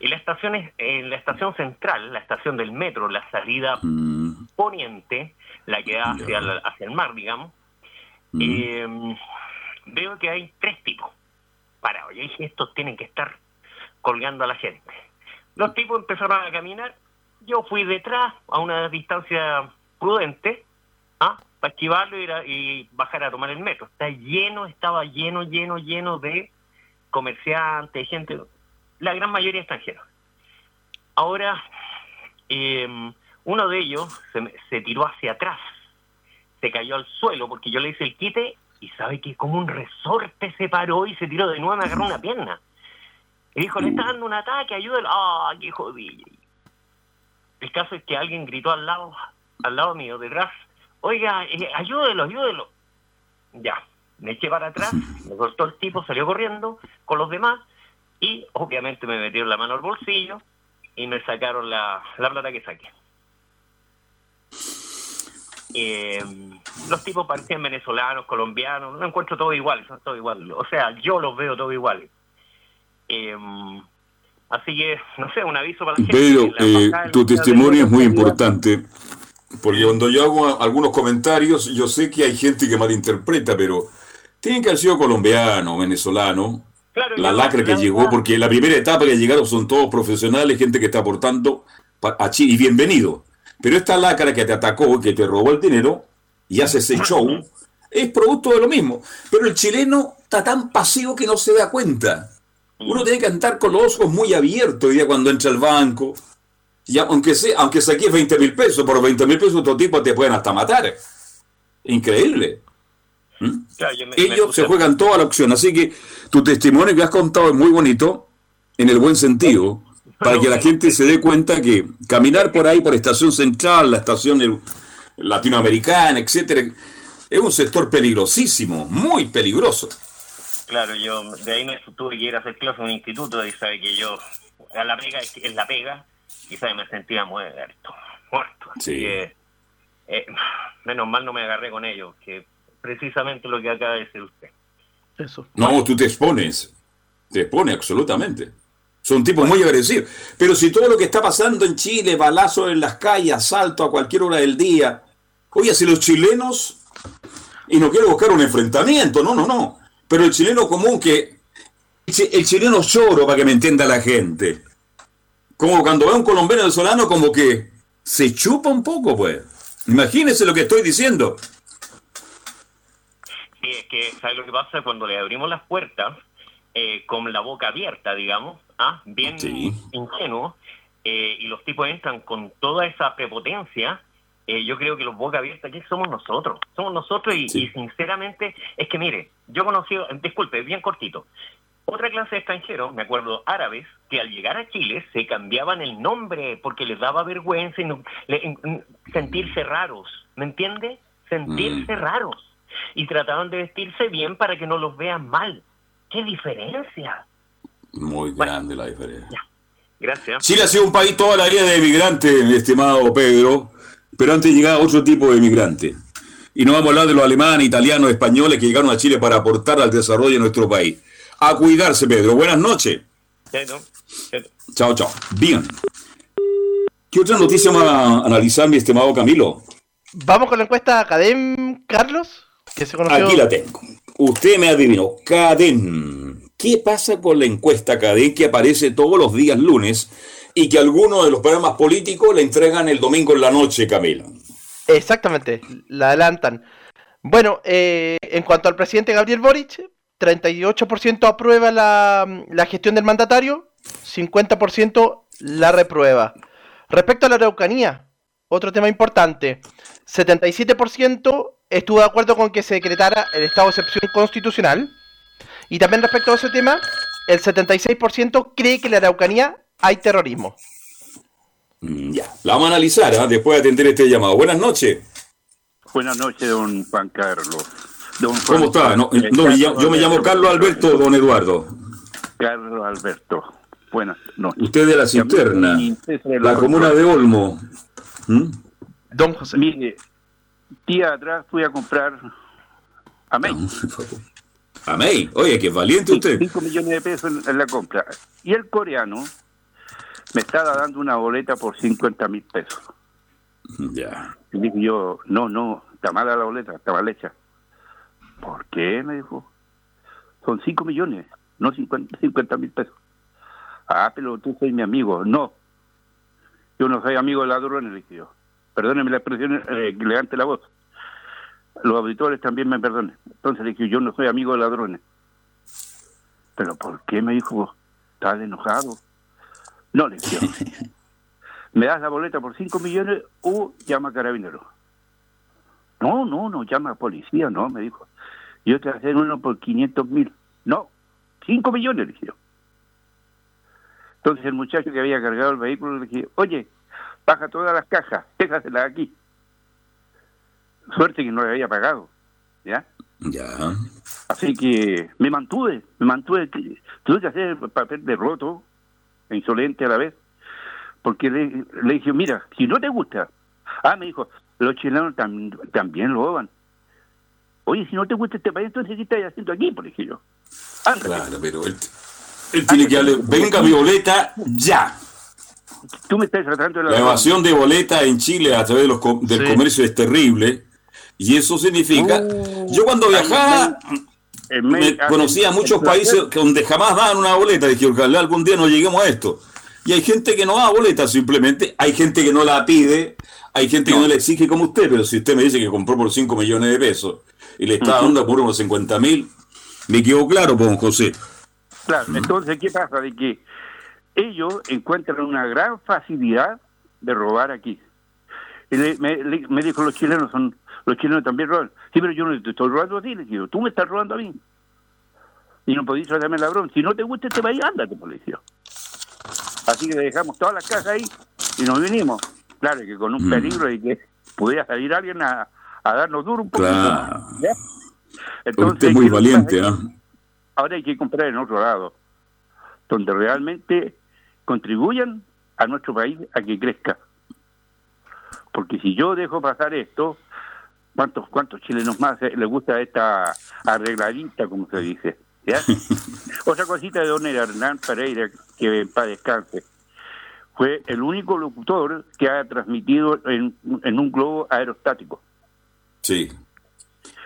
Y la estación es, en la estación central, la estación del metro, la salida poniente, la que da hacia, el- hacia el mar, digamos, eh, veo que hay tres tipos parados. Yo dije, estos tienen que estar colgando a la gente. Los tipos empezaron a caminar, yo fui detrás a una distancia prudente, ¿ah? para esquivarlo y, bajar a tomar el metro. Está lleno, estaba lleno, lleno, lleno de comerciantes, gente, la gran mayoría extranjeros. Ahora, eh, uno de ellos se, se tiró hacia atrás, se cayó al suelo porque yo le hice el quite y sabe que como un resorte se paró y se tiró de nuevo, me agarró una pierna. Y dijo, le está dando un ataque, ayúdalo. ¡Ah, qué jodido! El caso es que alguien gritó al lado, al lado mío, detrás, oiga, eh, ayúdelo, ayúdelo. Ya, me eché para atrás, me cortó el tipo, salió corriendo con los demás y obviamente me metieron la mano al bolsillo y me sacaron la, la plata que saqué. Eh, los tipos parecían venezolanos, colombianos, lo encuentro todo igual, son todos iguales. O sea, yo los veo todos iguales. Eh, así que, no sé, un aviso para la gente. Pedro, eh, tu testimonio es muy importante, porque cuando yo hago algunos comentarios, yo sé que hay gente que malinterpreta, pero tienen que haber sido colombiano, venezolano, Claro, la lacra que llegó, porque la primera etapa que llegaron son todos profesionales, gente que está aportando a Chile, y bienvenido. Pero esta lacra que te atacó, que te robó el dinero, y hace ese show, es producto de lo mismo. Pero el chileno está tan pasivo que no se da cuenta. Uno tiene que andar con los ojos muy abiertos hoy día cuando entra al banco. Y aunque, sea, aunque saques 20 mil pesos, por 20 mil pesos otro tipo te pueden hasta matar. Increíble. Claro, yo me- me Ellos se juegan toda la opción. Así que tu testimonio que has contado es muy bonito, en el buen sentido, para que la gente se dé cuenta que caminar por ahí, por Estación Central, la estación latinoamericana, etcétera, es un sector peligrosísimo, muy peligroso. Claro, yo de ahí me tuve que ir a hacer clase en un instituto y sabe que yo, a la pega es, es la pega, y sabe, me sentía muerto, muerto. Así Sí. que, eh, menos mal no me agarré con ellos, que precisamente lo que acaba de decir usted. Eso. No, tú te expones. Te expones absolutamente. Son tipos muy agresivos. Pero si todo lo que está pasando en Chile, balazos en las calles, asalto a cualquier hora del día. Oye, si los chilenos. Y no quiero buscar un enfrentamiento, no, no, no. Pero el chileno común que el chileno lloro para que me entienda la gente. Como cuando ve a un colombiano venezolano, como que se chupa un poco, pues. Imagínese lo que estoy diciendo. Sí, es que, ¿sabes lo que pasa? Cuando le abrimos las puertas, eh, con la boca abierta, digamos, ¿ah? bien ingenuo, eh, y los tipos entran con toda esa prepotencia, eh, yo creo que los boca abierta aquí somos nosotros, somos nosotros y, y, sinceramente es que mire, yo he conocido, disculpe, bien cortito, otra clase de extranjeros, me acuerdo, árabes, que al llegar a Chile se cambiaban el nombre porque les daba vergüenza y no, le, sentirse raros, ¿me entiende? Sentirse mm. raros. Y trataban de vestirse bien para que no los vean mal. ¡Qué diferencia! Muy grande la diferencia. Gracias. Chile ha sido un país toda la vida de emigrantes, mi estimado Pedro, pero antes llegaba otro tipo de emigrantes. Y no vamos a hablar de los alemanes, italianos, españoles que llegaron a Chile para aportar al desarrollo de nuestro país. A cuidarse, Pedro. Buenas noches. Chao, chao. Bien. ¿Qué otra noticia va a analizar, mi estimado Camilo? Vamos con la encuesta Cadem, Carlos. Que se Aquí la tengo. Usted me adivinó. Cadem. ¿Qué pasa con la encuesta Cadem que aparece todos los días lunes y que algunos de los programas políticos le entregan el domingo en la noche, Camilo? Exactamente, la adelantan. Bueno, eh, en cuanto al presidente Gabriel Boric, 38% aprueba la, la, gestión del mandatario, 50% la reprueba. Respecto a la Araucanía, otro tema importante, 77% estuvo de acuerdo con que se decretara el estado de excepción constitucional. Y también respecto a ese tema, el 76% cree que en la Araucanía hay terrorismo. Mm, ya, la vamos a analizar ¿eh? después de atender este llamado. Buenas noches. Buenas noches, don Juan Carlos. ¿Cómo está? No, yo, me llamo Carlos Alberto, don Eduardo. Carlos Alberto. Buenas noches. Usted de la cisterna, la comuna de Olmo. ¿Mm? Don José. Mire, día atrás fui a comprar a May. A May, oye, que valiente usted. 5 millones de pesos en la compra. Y el coreano me estaba dando una boleta por 50 mil pesos. Ya. Y dije yo, no, no, está mala la boleta, está mal hecha. ¿Por qué? Me dijo. Son 5 millones, no 50 mil pesos. Ah, pero tú soy mi amigo. No. Yo no soy amigo de ladrones, le dije yo. Perdóneme la expresión, eh, levante la voz. Los auditores también me perdonen. Entonces le dije, yo no soy amigo de ladrones. ¿Pero por qué? Me dijo, ¿estás enojado? No, le dije. ¿Me das la boleta por 5 millones o llama a carabineros? No, no, no llama a policía, no, me dijo yo te voy a hacer uno por 500 mil. No, 5 millones, le dije yo. Entonces el muchacho que había cargado el vehículo le dije, oye, baja todas las cajas, déjaselas aquí. Suerte que no le había pagado, ¿ya? Ya. Así que me mantuve, me mantuve, tuve que hacer el papel de roto, e insolente a la vez, porque le, dije, mira, si no te gusta, ah, me dijo, los chilenos también lo van Oye, si no te gusta este país, entonces ¿qué estás haciendo aquí, por ejemplo? Claro, pero él, tiene que darle, venga mi boleta ya. Tú me estás tratando de la... la evasión de boleta en Chile a través de los, del comercio es terrible. Y eso significa... Uh, yo cuando viajaba... Me conocía muchos países donde jamás daban una boleta. Dije, ojalá algún día no lleguemos a esto. Y hay gente que no da boleta simplemente. Hay gente que no la pide. Hay gente que no le exige como usted. Pero si usted me dice que compró por 5 millones de pesos y le está dando por unos 50 mil, me quedó claro, don José. Claro, entonces, ¿qué pasa? De que ellos encuentran una gran facilidad de robar aquí. Y me, dijo los chilenos, son los chilenos también roban. Sí, pero yo no te estoy robando a ti, le digo, tú me estás robando a mí. Y no podéis tratarme ladrón. Si no te gusta este país, ándate, policía. Así que dejamos todas las casas ahí y nos vinimos. Claro que con un mm. peligro de que pudiera salir alguien a, a darnos duro un poquito. Claro. Entonces, Usted es muy valiente, ¿no? Ahora hay que comprar en otro lado, donde realmente contribuyan a nuestro país a que crezca. Porque si yo dejo pasar esto, ¿cuántos, cuántos chilenos más les gusta esta arregladita, como se dice? ¿ya? Otra cosita de don Hernán Pereira, que para descanse. Fue el único locutor que ha transmitido en, en un globo aerostático. Sí.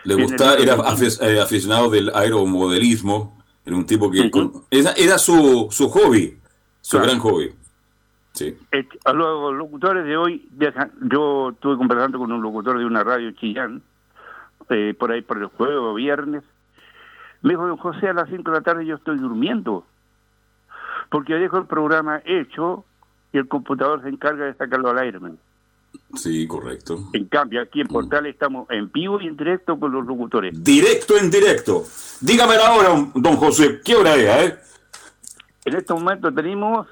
Le gusta, era eh, aficionado del aeromodelismo Era un tipo que... Era, era su, su hobby, su Claro. gran hobby. Sí. A los locutores de hoy, viajan- yo estuve conversando con un locutor de una radio Chillán, eh, por ahí por el jueves o viernes. Me dijo, don José, a las 5 de la tarde yo estoy durmiendo, porque dejo el programa hecho y el computador se encarga de sacarlo al aire. man. Sí, correcto. En cambio, aquí en Portal estamos en vivo y en directo con los locutores. Directo en directo. Dígame la hora, don José. ¿Qué hora es, eh? En este momento tenemos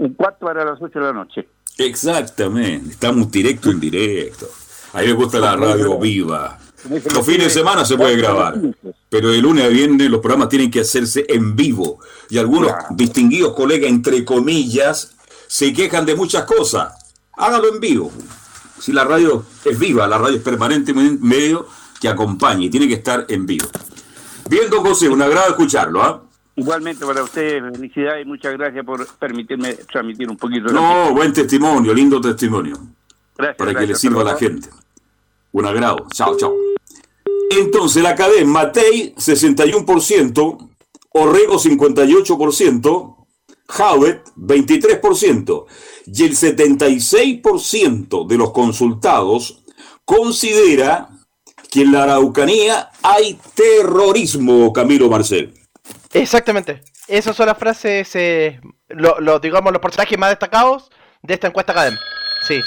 un cuarto para las 8 de la noche. Exactamente. Estamos directo en directo. A mí me gusta la radio viva. Los fines de semana se puede grabar, pero de lunes a viernes los programas tienen que hacerse en vivo. Y algunos distinguidos colegas, entre comillas, se quejan de muchas cosas. Hágalo en vivo. Si la radio es viva, la radio es permanente medio que acompañe y tiene que estar en vivo. Bien, don José, un agrado escucharlo. ¿ah? Igualmente para ustedes, felicidades y muchas gracias por permitirme transmitir un poquito de No, buen testimonio, lindo testimonio. Gracias, para que le sirva a la gente. Un agrado. Chao, chao. Entonces la cadena Matei 61%, Orrego 58%, Howitt 23% y el 76% de los consultados considera que en la Araucanía hay terrorismo, Camilo Marcel. Exactamente. Esas son las frases, eh, lo, lo- digamos, los personajes más destacados de esta encuesta académica. Sí.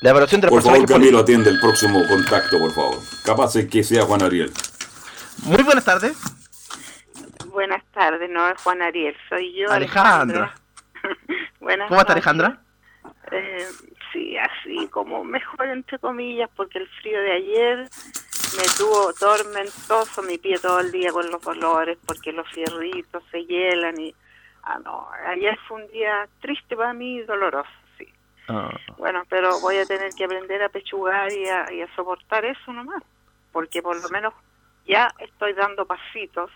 La evaluación de los Por favor, Camilo, políticos. atiende el próximo contacto, por favor. Capaz es que sea Juan Ariel. Muy buenas tardes. Buenas tardes, no es Juan Ariel, soy yo. Alejandra. Buenas ¿Cómo está. Alejandra? Eh, sí, así como mejor entre comillas, porque el frío de ayer me tuvo tormentoso mi pie todo el día con los dolores, porque los fierritos se hielan y... Ah, no, ayer fue un día triste para mí y doloroso, sí. Bueno, pero voy a tener que aprender a pechugar y a, y a soportar eso nomás, porque por lo menos ya estoy dando pasitos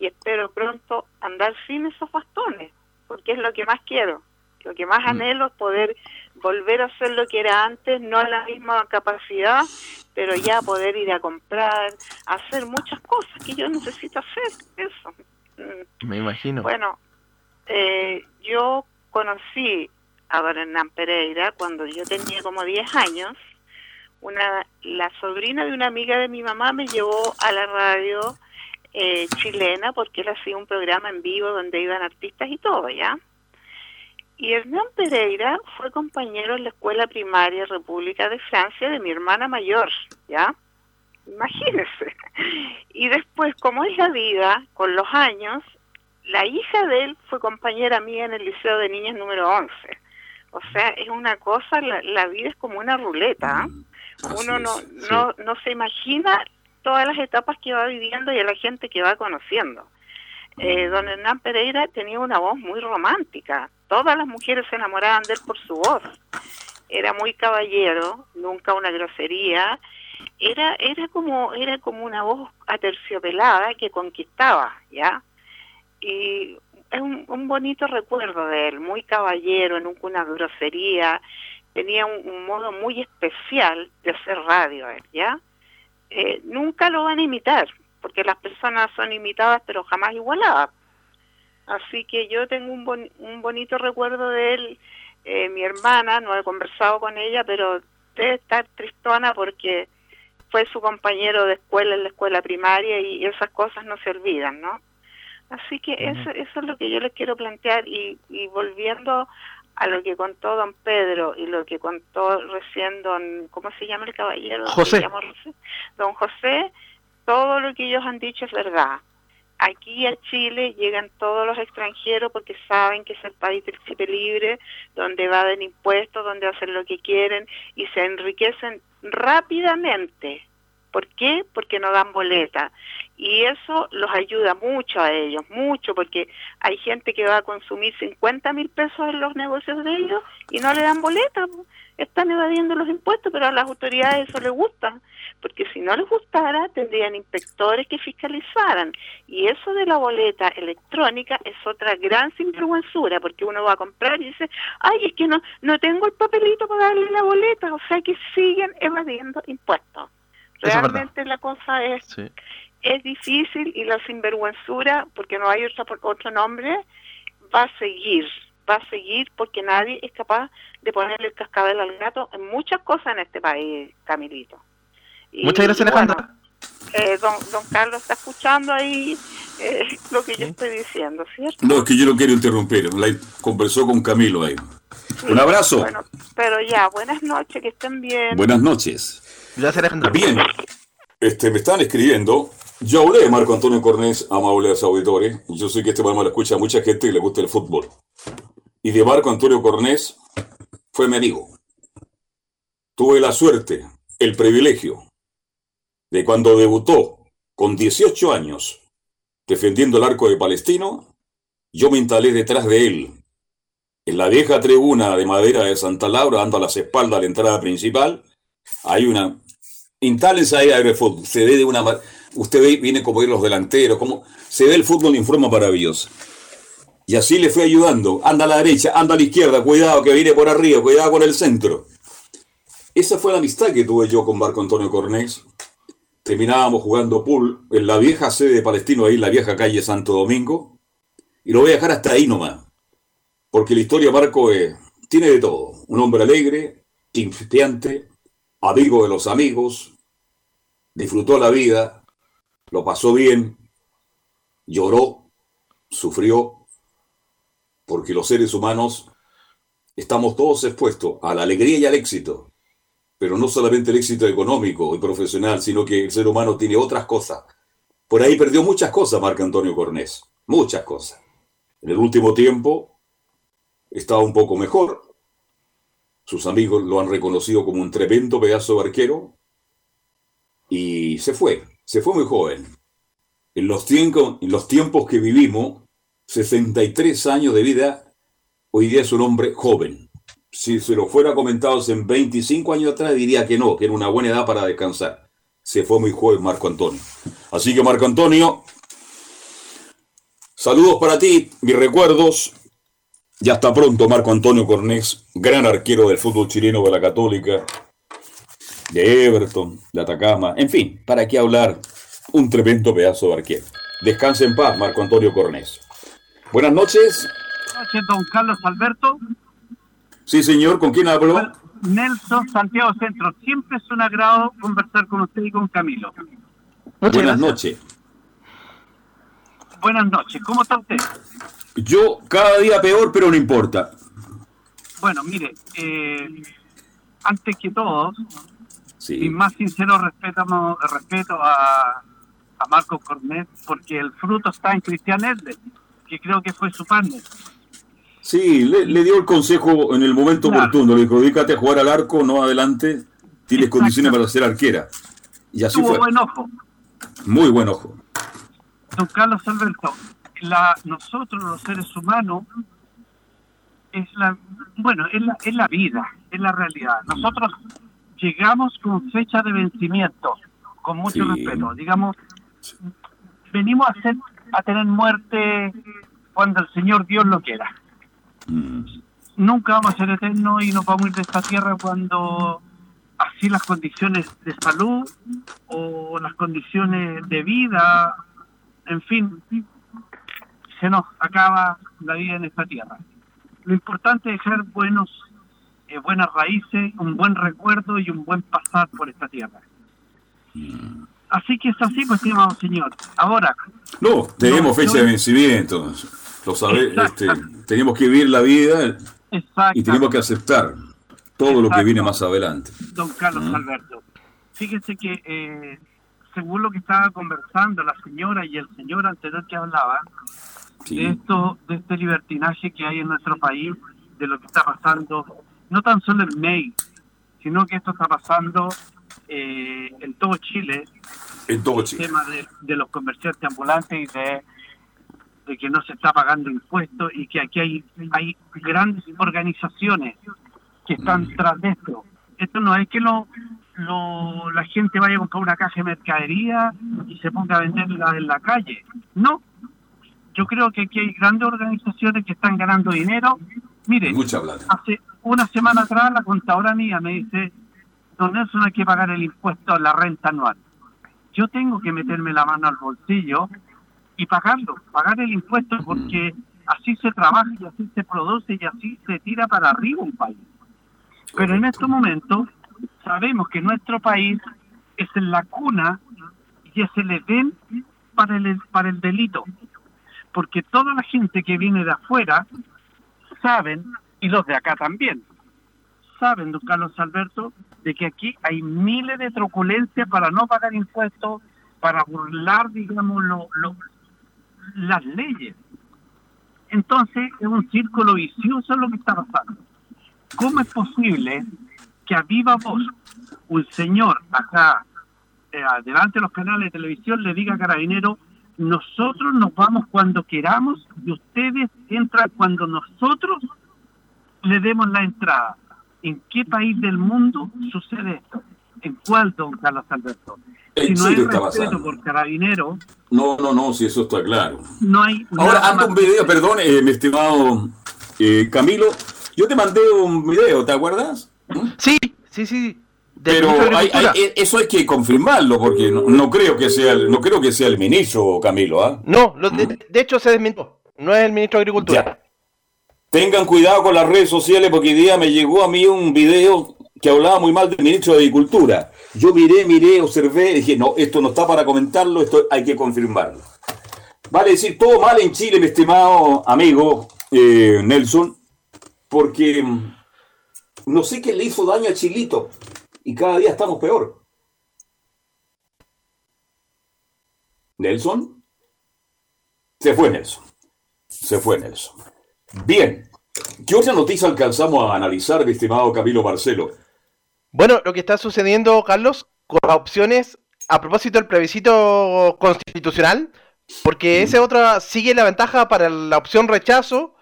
y espero pronto andar sin esos bastones, porque es lo que más quiero. Lo que más anhelo es poder volver a hacer lo que era antes, no a la misma capacidad, pero ya poder ir a comprar, hacer muchas cosas que yo necesito hacer. Eso. Mm. Me imagino. Bueno, eh, yo conocí a don Hernán Pereira cuando yo tenía como 10 años. Una, la sobrina de una amiga de mi mamá me llevó a la radio eh, chilena porque él hacía un programa en vivo donde iban artistas y todo, ¿ya? Y Hernán Pereira fue compañero en la escuela primaria República de Francia de mi hermana mayor, ¿ya? Imagínense. Y después, como es la vida, con los años, la hija de él fue compañera mía en el Liceo de Niñas número 11. O sea, es una cosa, la, la vida es como una ruleta. ¿ah? Uno no, no, no se imagina todas las etapas que va viviendo y a la gente que va conociendo. Eh, don Hernán Pereira tenía una voz muy romántica. Todas las mujeres se enamoraban de él por su voz. Era muy caballero, nunca una grosería. Era, era como, era como una voz aterciopelada que conquistaba, ¿ya? y es un, bonito recuerdo de él, muy caballero, nunca una grosería, tenía un, modo muy especial de hacer radio ¿ya? Eh, nunca lo van a imitar, porque las personas son imitadas pero jamás igualadas. Así que yo tengo un, bon- un bonito recuerdo de él. Eh, mi hermana, no he conversado con ella, pero debe estar tristona porque fue su compañero de escuela en la escuela primaria y esas cosas no se olvidan, ¿no? Así que eso, eso es lo que yo les quiero plantear y, y volviendo a lo que contó don Pedro y lo que contó recién don, ¿cómo se llama el caballero? José. Don José, todo lo que ellos han dicho es verdad. Aquí a Chile llegan todos los extranjeros porque saben que es el país del libre, donde evaden impuestos, donde hacen lo que quieren y se enriquecen rápidamente. ¿Por qué? Porque no dan boleta. Y eso los ayuda mucho a ellos, mucho, porque hay gente que va a consumir 50 mil pesos en los negocios de ellos y no le dan boleta. Están evadiendo los impuestos, pero a las autoridades eso les gusta. Porque si no les gustara, tendrían inspectores que fiscalizaran. Y eso de la boleta electrónica es otra gran sinvergüenzura, porque uno va a comprar y dice, ay, es que no, no tengo el papelito para darle la boleta. O sea que siguen evadiendo impuestos. Realmente la cosa es Sí. es difícil y la sinvergüenzura, porque no hay otro, otro nombre, va a seguir, va a seguir porque nadie es capaz de ponerle el cascabel al gato en muchas cosas en este país, Camilito. Y, Muchas gracias, Alejandra. eh, don, don, Carlos está escuchando ahí eh, lo que yo estoy diciendo, ¿cierto? No, es que yo no quiero interrumpir. La conversó con Camilo ahí. Sí, Un abrazo. Bueno, pero ya, buenas noches, que estén bien. Buenas noches. Gracias, Alejandra. Bien. Este, me están escribiendo. Yo hablé de Marco Antonio Cornés, amables auditores. Yo sé que este programa lo escucha a mucha gente y le gusta el fútbol. Y de Marco Antonio Cornés fue mi amigo. Tuve la suerte, el privilegio, de cuando debutó con 18 años defendiendo el arco de Palestino, yo me instalé detrás de él. En la vieja tribuna de madera de Santa Laura, dando a las espaldas a la entrada principal, hay una... Instálense ahí a ver fútbol. Se ve de una... Usted viene como ir los delanteros, como... Se ve el fútbol en forma maravillosa. Y así le fui ayudando. Anda a la derecha, anda a la izquierda, cuidado que viene por arriba, cuidado con el centro. Esa fue la amistad que tuve yo con Marco Antonio Cornés. Terminábamos jugando pool en la vieja sede de Palestino, ahí en la vieja calle Santo Domingo. Y lo voy a dejar hasta ahí nomás. Porque la historia Marco eh, tiene de todo. Un hombre alegre, chispeante, amigo de los amigos, disfrutó la vida, lo pasó bien, lloró, sufrió, porque los seres humanos estamos todos expuestos a la alegría y al éxito, pero no solamente el éxito económico y profesional, sino que el ser humano tiene otras cosas. Por ahí perdió muchas cosas Marco Antonio Cornés, muchas cosas. En el último tiempo estaba un poco mejor, sus amigos lo han reconocido como un tremendo pedazo de arquero y se fue, se fue muy joven. En los, tiempos, en los tiempos que vivimos, 63 años de vida, hoy día es un hombre joven. Si se lo fuera comentado en 25 años atrás, diría que no, que era una buena edad para descansar. Se fue muy joven Marco Antonio. Así que Marco Antonio, saludos para ti, mis recuerdos. Ya está pronto Marco Antonio Cornés, gran arquero del fútbol chileno de la Católica, de Everton, de Atacama, en fin, ¿para qué hablar? Un tremendo pedazo de arquero. Descanse en paz, Marco Antonio Cornés. Buenas noches. Buenas noches, don Carlos Alberto. Sí, señor, ¿con quién hablo? Nelson Santiago Centro. Siempre es un agrado conversar con usted y con Camilo. Muchas Buenas noches. Buenas noches, ¿cómo está usted? Yo cada día peor, pero no importa. Bueno, mire, eh, antes que todo, sí. mi más sincero respeto, respeto a, a Marco Cornet, porque el fruto está en Cristian Edler, que creo que fue su partner. Sí, le, le, dio el consejo en el momento claro. oportuno. Le dijo, dedícate a jugar al arco, no adelante. Tienes Exacto. condiciones para ser arquera. Y así Tuvo fue. buen ojo. Muy buen ojo. Don Carlos Alberto, la, nosotros los seres humanos, es la, bueno, es la, es la vida, es la realidad. Nosotros llegamos con fecha de vencimiento, con mucho Sí. respeto. Digamos, venimos a, ser, a tener muerte cuando el Señor Dios lo quiera. Mm. Nunca vamos a ser eternos y nos vamos a ir de esta tierra cuando así las condiciones de salud o las condiciones de vida, en fin, se nos acaba la vida en esta tierra. Lo importante es dejar buenos, eh, buenas raíces, un buen recuerdo y un buen pasar por esta tierra. Así que es así, pues, estimado señor. Ahora, No, tenemos No, fecha de vencimiento. Lo sabe, este, tenemos que vivir la vida y tenemos que aceptar todo lo que viene más adelante. don Carlos Mm. Alberto. Fíjese que, eh, según lo que estaba conversando la señora y el señor anterior que hablaba, Sí. de esto, de este libertinaje que hay en nuestro país, de lo que está pasando, no tan solo en May, sino que esto está pasando eh, en todo Chile, En todo el tema de, de los comerciantes ambulantes y de, de que no se está pagando impuestos y que aquí hay, hay grandes organizaciones que están Mm. tras de esto. Esto no es que lo, lo, la gente vaya a comprar una caja de mercadería y se ponga a venderla en la calle. No. Yo creo que aquí hay grandes organizaciones que están ganando dinero. Mire, Mucha plata. hace una semana atrás la contadora mía me dice, don Nelson hay que pagar el impuesto a la renta anual. Yo tengo que meterme la mano al bolsillo y pagarlo, pagar el impuesto, porque así se trabaja y así se produce y así se tira para arriba un país. Pero en estos momentos sabemos que nuestro país es en la cuna y es el edén para el, para el delito. Porque toda la gente que viene de afuera saben, y los de acá también, saben, don Carlos Alberto, de que aquí hay miles de truculencias para no pagar impuestos, para burlar, digamos, lo, las leyes. Entonces es un círculo vicioso lo que está pasando. ¿Cómo es posible que a viva voz un señor acá, eh, delante de los canales de televisión, le diga a Carabinero, nosotros nos vamos cuando queramos y ustedes entran cuando nosotros le demos la entrada? ¿En qué país del mundo sucede esto? ¿En cuál, don Carlos Alberto? Si no hay respeto por carabinero. No, no, no, si eso está claro. No hay. Ahora, ando un video, perdón, eh, mi estimado eh, Camilo. Yo te mandé un video, ¿te acuerdas? Sí, sí, sí. Pero hay, hay, eh, eso hay que confirmarlo porque no, no, creo que sea el, no creo que sea el ministro Camilo, ¿ah? No, lo, de, de, hecho se desmintió. No es el ministro de Agricultura. Ya. Tengan cuidado con las redes sociales porque hoy día me llegó a mí un video que hablaba muy mal del ministro de Agricultura. Yo miré, miré, observé, dije, no, esto no está para comentarlo, esto hay que confirmarlo. Vale decir, todo mal en Chile, mi estimado amigo eh, Nelson, porque mm, no sé qué le hizo daño a Chilito y cada día estamos peor. Nelson. Se fue Nelson. Se fue Nelson. Bien. ¿Qué otra noticia alcanzamos a analizar, mi estimado Camilo Marcelo? Bueno, lo que está sucediendo, Carlos, con las opciones a propósito del plebiscito constitucional, porque esa otra sigue la ventaja para la opción rechazo.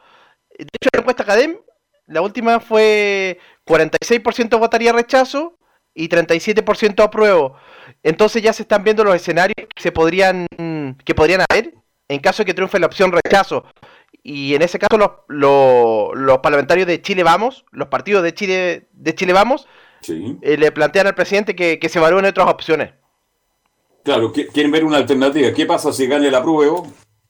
De hecho, la encuesta Academ, la última fue 46% votaría rechazo y 37% apruebo. Entonces ya se están viendo los escenarios que se podrían que podrían haber en caso de que triunfe la opción rechazo. Y en ese caso los, los, los parlamentarios de Chile Vamos, los partidos de Chile de Chile Vamos, Sí. eh, le plantean al presidente que, que se evalúen otras opciones. Claro, quieren ver una alternativa. ¿Qué pasa si gana el apruebo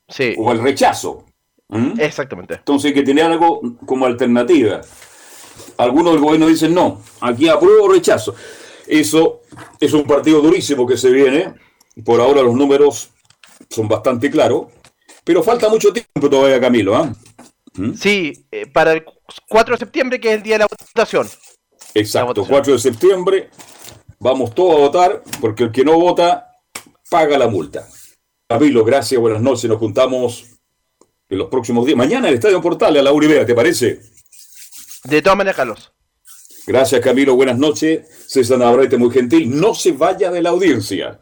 Sí. o el rechazo? ¿Mm? Exactamente. Entonces hay que tener algo como alternativa. Algunos del gobierno dicen no, aquí apruebo o rechazo. Eso es un partido durísimo que se viene. Por ahora los números son bastante claros. Pero falta mucho tiempo todavía, Camilo. ¿ah? Sí, eh, para el 4 de septiembre, que es el día de la votación. Exacto, 4 de septiembre. Vamos todos a votar, porque el que no vota paga la multa. Camilo, gracias, buenas noches. Nos juntamos en los próximos días. Mañana en el Estadio Portal a la media, ¿te parece? De todas maneras, Carlos. Gracias, Camilo. Buenas noches. César Navarrete, muy gentil. No se vaya de la audiencia.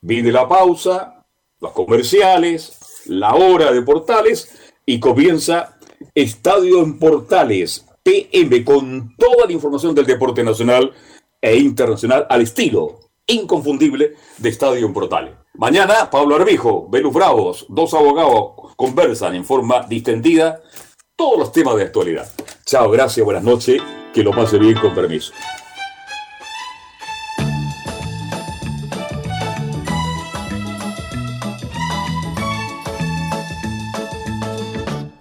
Viene la pausa, los comerciales, la hora de portales y comienza Estadio en Portales, PM, con toda la información del deporte nacional e internacional al estilo inconfundible de Estadio en Portales. Mañana, Pablo Arbijo, Velus Bravos, dos abogados conversan en forma distendida todos los temas de actualidad. Chao, gracias, buenas noches, que lo pase bien con permiso.